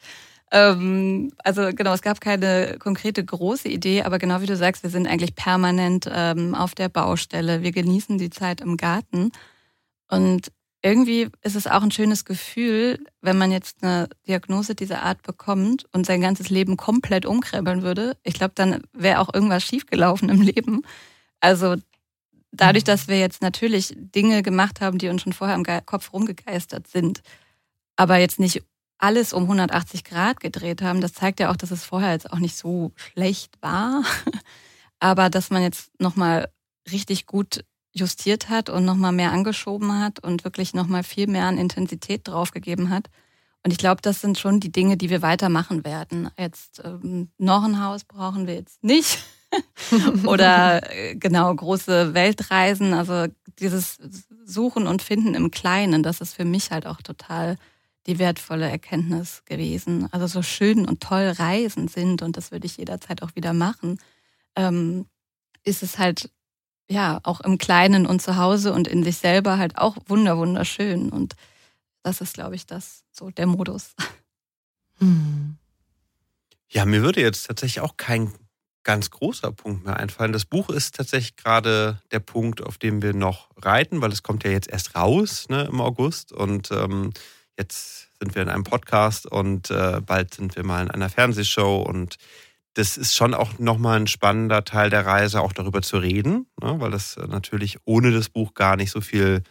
ähm, also genau, es gab keine konkrete große Idee, aber genau wie du sagst, wir sind eigentlich permanent ähm, auf der Baustelle. Wir genießen die Zeit im Garten. Und irgendwie ist es auch ein schönes Gefühl, wenn man jetzt eine Diagnose dieser Art bekommt und sein ganzes Leben komplett umkrempeln würde. Ich glaube, dann wäre auch irgendwas schiefgelaufen im Leben. Also dadurch, dass wir jetzt natürlich Dinge gemacht haben, die uns schon vorher im Kopf rumgegeistert sind, aber jetzt nicht alles um 180 Grad gedreht haben, das zeigt ja auch, dass es vorher jetzt auch nicht so schlecht war. [laughs] Aber dass man jetzt nochmal richtig gut justiert hat und nochmal mehr angeschoben hat und wirklich nochmal viel mehr an Intensität draufgegeben hat. Und ich glaube, das sind schon die Dinge, die wir weitermachen werden. Jetzt ähm, noch ein Haus brauchen wir jetzt nicht. [laughs] [laughs] [laughs] Oder äh, genau, große Weltreisen. Also dieses Suchen und Finden im Kleinen, das ist für mich halt auch total die wertvolle Erkenntnis gewesen. Also so schön und toll Reisen sind, und das würde ich jederzeit auch wieder machen, ähm, ist es halt ja, auch im Kleinen und zu Hause und in sich selber halt auch wunder, wunderschön. Und das ist, glaube ich, das, so der Modus. Hm. Ja, mir würde jetzt tatsächlich auch kein ganz großer Punkt mehr einfallen. Das Buch ist tatsächlich gerade der Punkt, auf dem wir noch reiten, weil es kommt ja jetzt erst raus ne, im August und ähm, jetzt sind wir in einem Podcast und äh, bald sind wir mal in einer Fernsehshow und das ist schon auch nochmal ein spannender Teil der Reise, auch darüber zu reden, ne, weil das natürlich ohne das Buch gar nicht so viel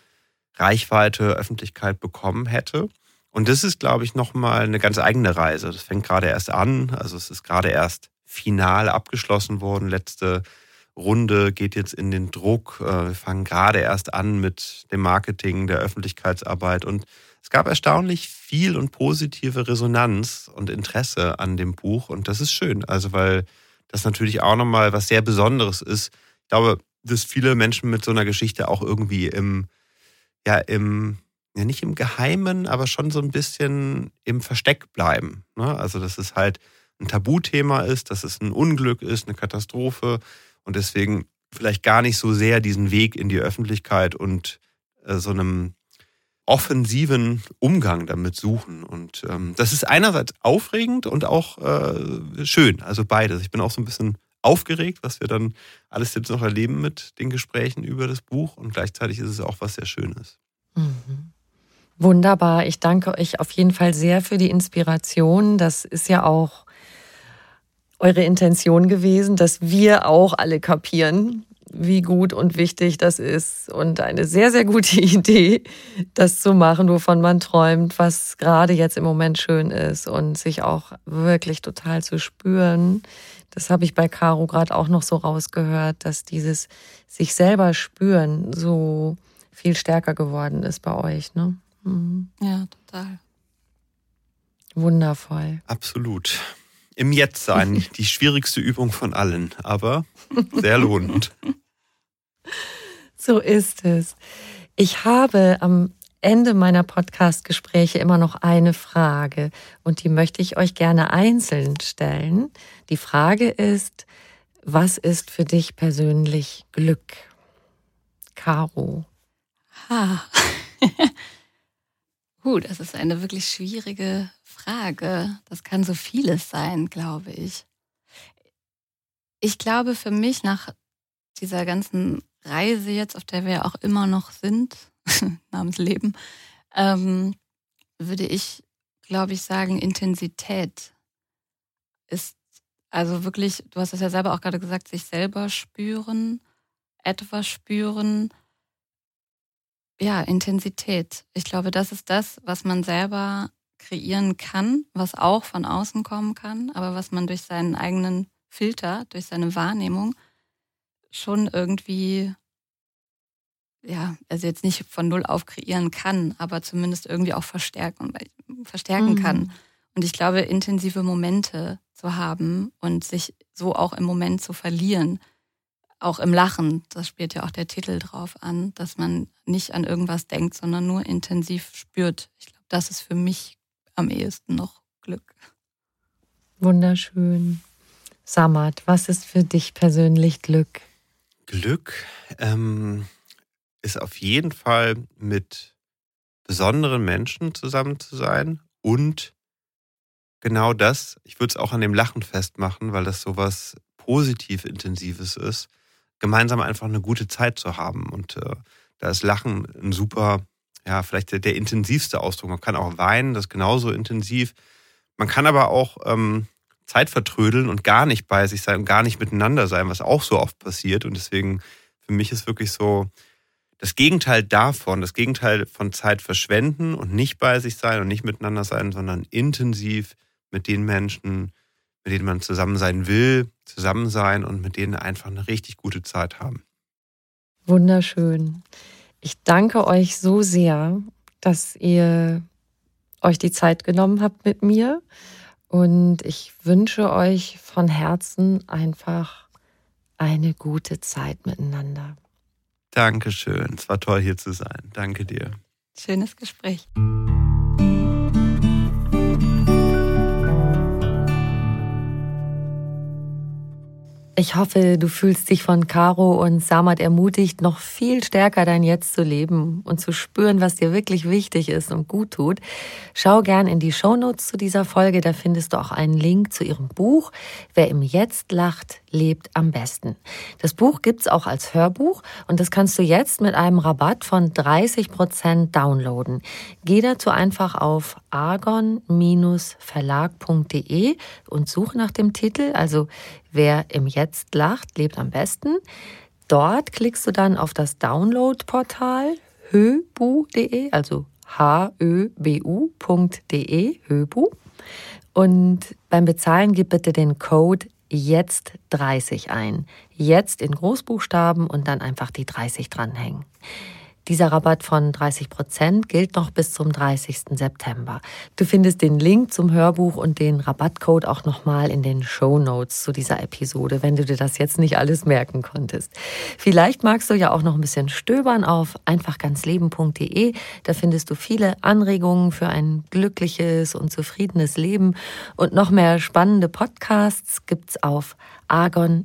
Reichweite, Öffentlichkeit bekommen hätte. Und das ist, glaube ich, nochmal eine ganz eigene Reise. Das fängt gerade erst an. Also es ist gerade erst final abgeschlossen worden. Letzte Runde geht jetzt in den Druck. Äh, wir fangen gerade erst an mit dem Marketing, der Öffentlichkeitsarbeit und es gab erstaunlich viel und positive Resonanz und Interesse an dem Buch und das ist schön, also weil das natürlich auch nochmal was sehr Besonderes ist. Ich glaube, dass viele Menschen mit so einer Geschichte auch irgendwie im, ja, im, ja nicht im Geheimen, aber schon so ein bisschen im Versteck bleiben. Ne? Also, dass es halt ein Tabuthema ist, dass es ein Unglück ist, eine Katastrophe und deswegen vielleicht gar nicht so sehr diesen Weg in die Öffentlichkeit und äh, so einem offensiven Umgang damit suchen. Und ähm, das ist einerseits aufregend und auch äh, schön, also beides. Ich bin auch so ein bisschen aufgeregt, was wir dann alles jetzt noch erleben mit den Gesprächen über das Buch und gleichzeitig ist es auch was sehr Schönes. Mhm. Wunderbar. Ich danke euch auf jeden Fall sehr für die Inspiration. Das ist ja auch eure Intention gewesen, dass wir auch alle kapieren, wie gut und wichtig das ist und eine sehr, sehr gute [laughs] Idee, das zu machen, wovon man träumt, was gerade jetzt im Moment schön ist und sich auch wirklich total zu spüren. Das habe ich bei Caro gerade auch noch so rausgehört, dass dieses sich selber spüren so viel stärker geworden ist bei euch. Ne? Mhm. Ja, total. Wundervoll. Absolut. Im Jetzt sein, die schwierigste Übung von allen, aber sehr lohnend. So ist es. Ich habe am Ende meiner Podcast-Gespräche immer noch eine Frage und die möchte ich euch gerne einzeln stellen. Die Frage ist, was ist für dich persönlich Glück? Caro. Ha. [laughs] uh, das ist eine wirklich schwierige Frage. Das kann so vieles sein, glaube ich. Ich glaube, für mich nach dieser ganzen Reise jetzt, auf der wir ja auch immer noch sind, [laughs] namens Leben, ähm, würde ich, glaube ich, sagen, Intensität ist also wirklich, du hast es ja selber auch gerade gesagt, sich selber spüren, etwas spüren. Ja, Intensität. Ich glaube, das ist das, was man selber kreieren kann, was auch von außen kommen kann, aber was man durch seinen eigenen Filter, durch seine Wahrnehmung schon irgendwie, ja, also jetzt nicht von Null auf kreieren kann, aber zumindest irgendwie auch verstärken, verstärken mhm. kann. Und ich glaube, intensive Momente zu haben und sich so auch im Moment zu verlieren, auch im Lachen, das spielt ja auch der Titel drauf an, dass man nicht an irgendwas denkt, sondern nur intensiv spürt. Ich glaube, das ist für mich am ehesten noch Glück. Wunderschön. Samad, was ist für dich persönlich Glück? Glück ähm, ist auf jeden Fall mit besonderen Menschen zusammen zu sein und genau das. Ich würde es auch an dem Lachen festmachen, weil das sowas positiv Intensives ist, gemeinsam einfach eine gute Zeit zu haben. Und äh, da ist Lachen ein super, ja, vielleicht der, der, intensivste Ausdruck. Man kann auch weinen, das ist genauso intensiv. Man kann aber auch ähm, Zeit vertrödeln und gar nicht bei sich sein und gar nicht miteinander sein, was auch so oft passiert. Und deswegen, für mich ist wirklich so, das Gegenteil davon, das Gegenteil von Zeit verschwenden und nicht bei sich sein und nicht miteinander sein, sondern intensiv mit den Menschen, mit denen man zusammen sein will, zusammen sein und mit denen einfach eine richtig gute Zeit haben. Wunderschön. Ich danke euch so sehr, dass ihr euch die Zeit genommen habt mit mir. Und ich wünsche euch von Herzen einfach eine gute Zeit miteinander. Dankeschön. Es war toll, hier zu sein. Danke dir. Schönes Gespräch. Ich hoffe, du fühlst dich von Caro und Samat ermutigt, noch viel stärker dein Jetzt zu leben und zu spüren, was dir wirklich wichtig ist und gut tut. Schau gern in die Shownotes zu dieser Folge, da findest du auch einen Link zu ihrem Buch. Wer im Jetzt lacht, lebt am besten. Das Buch gibt's auch als Hörbuch und das kannst du jetzt mit einem Rabatt von 30 Prozent downloaden. Geh dazu einfach auf argon-verlag.de und suche nach dem Titel, also Wer im Jetzt lacht, lebt am besten. Dort klickst du dann auf das Download-Portal höbu.de, also h-ö-b-u.de, höbu. Und beim Bezahlen gib bitte den Code jetzt 30 ein. Jetzt in Großbuchstaben und dann einfach die 30 dranhängen. Dieser Rabatt von 30 Prozent gilt noch bis zum 30. September. Du findest den Link zum Hörbuch und den Rabattcode auch nochmal in den Show Notes zu dieser Episode, wenn du dir das jetzt nicht alles merken konntest. Vielleicht magst du ja auch noch ein bisschen stöbern auf einfachganzleben.de. Da findest du viele Anregungen für ein glückliches und zufriedenes Leben und noch mehr spannende Podcasts gibt's auf argon-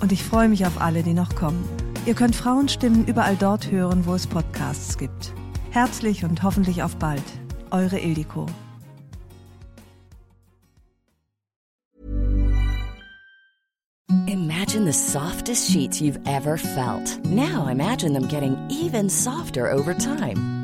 und ich freue mich auf alle, die noch kommen. Ihr könnt Frauenstimmen überall dort hören, wo es Podcasts gibt. Herzlich und hoffentlich auf bald. Eure Ildiko. Imagine the softest sheets you've ever felt. Now imagine them getting even softer over time.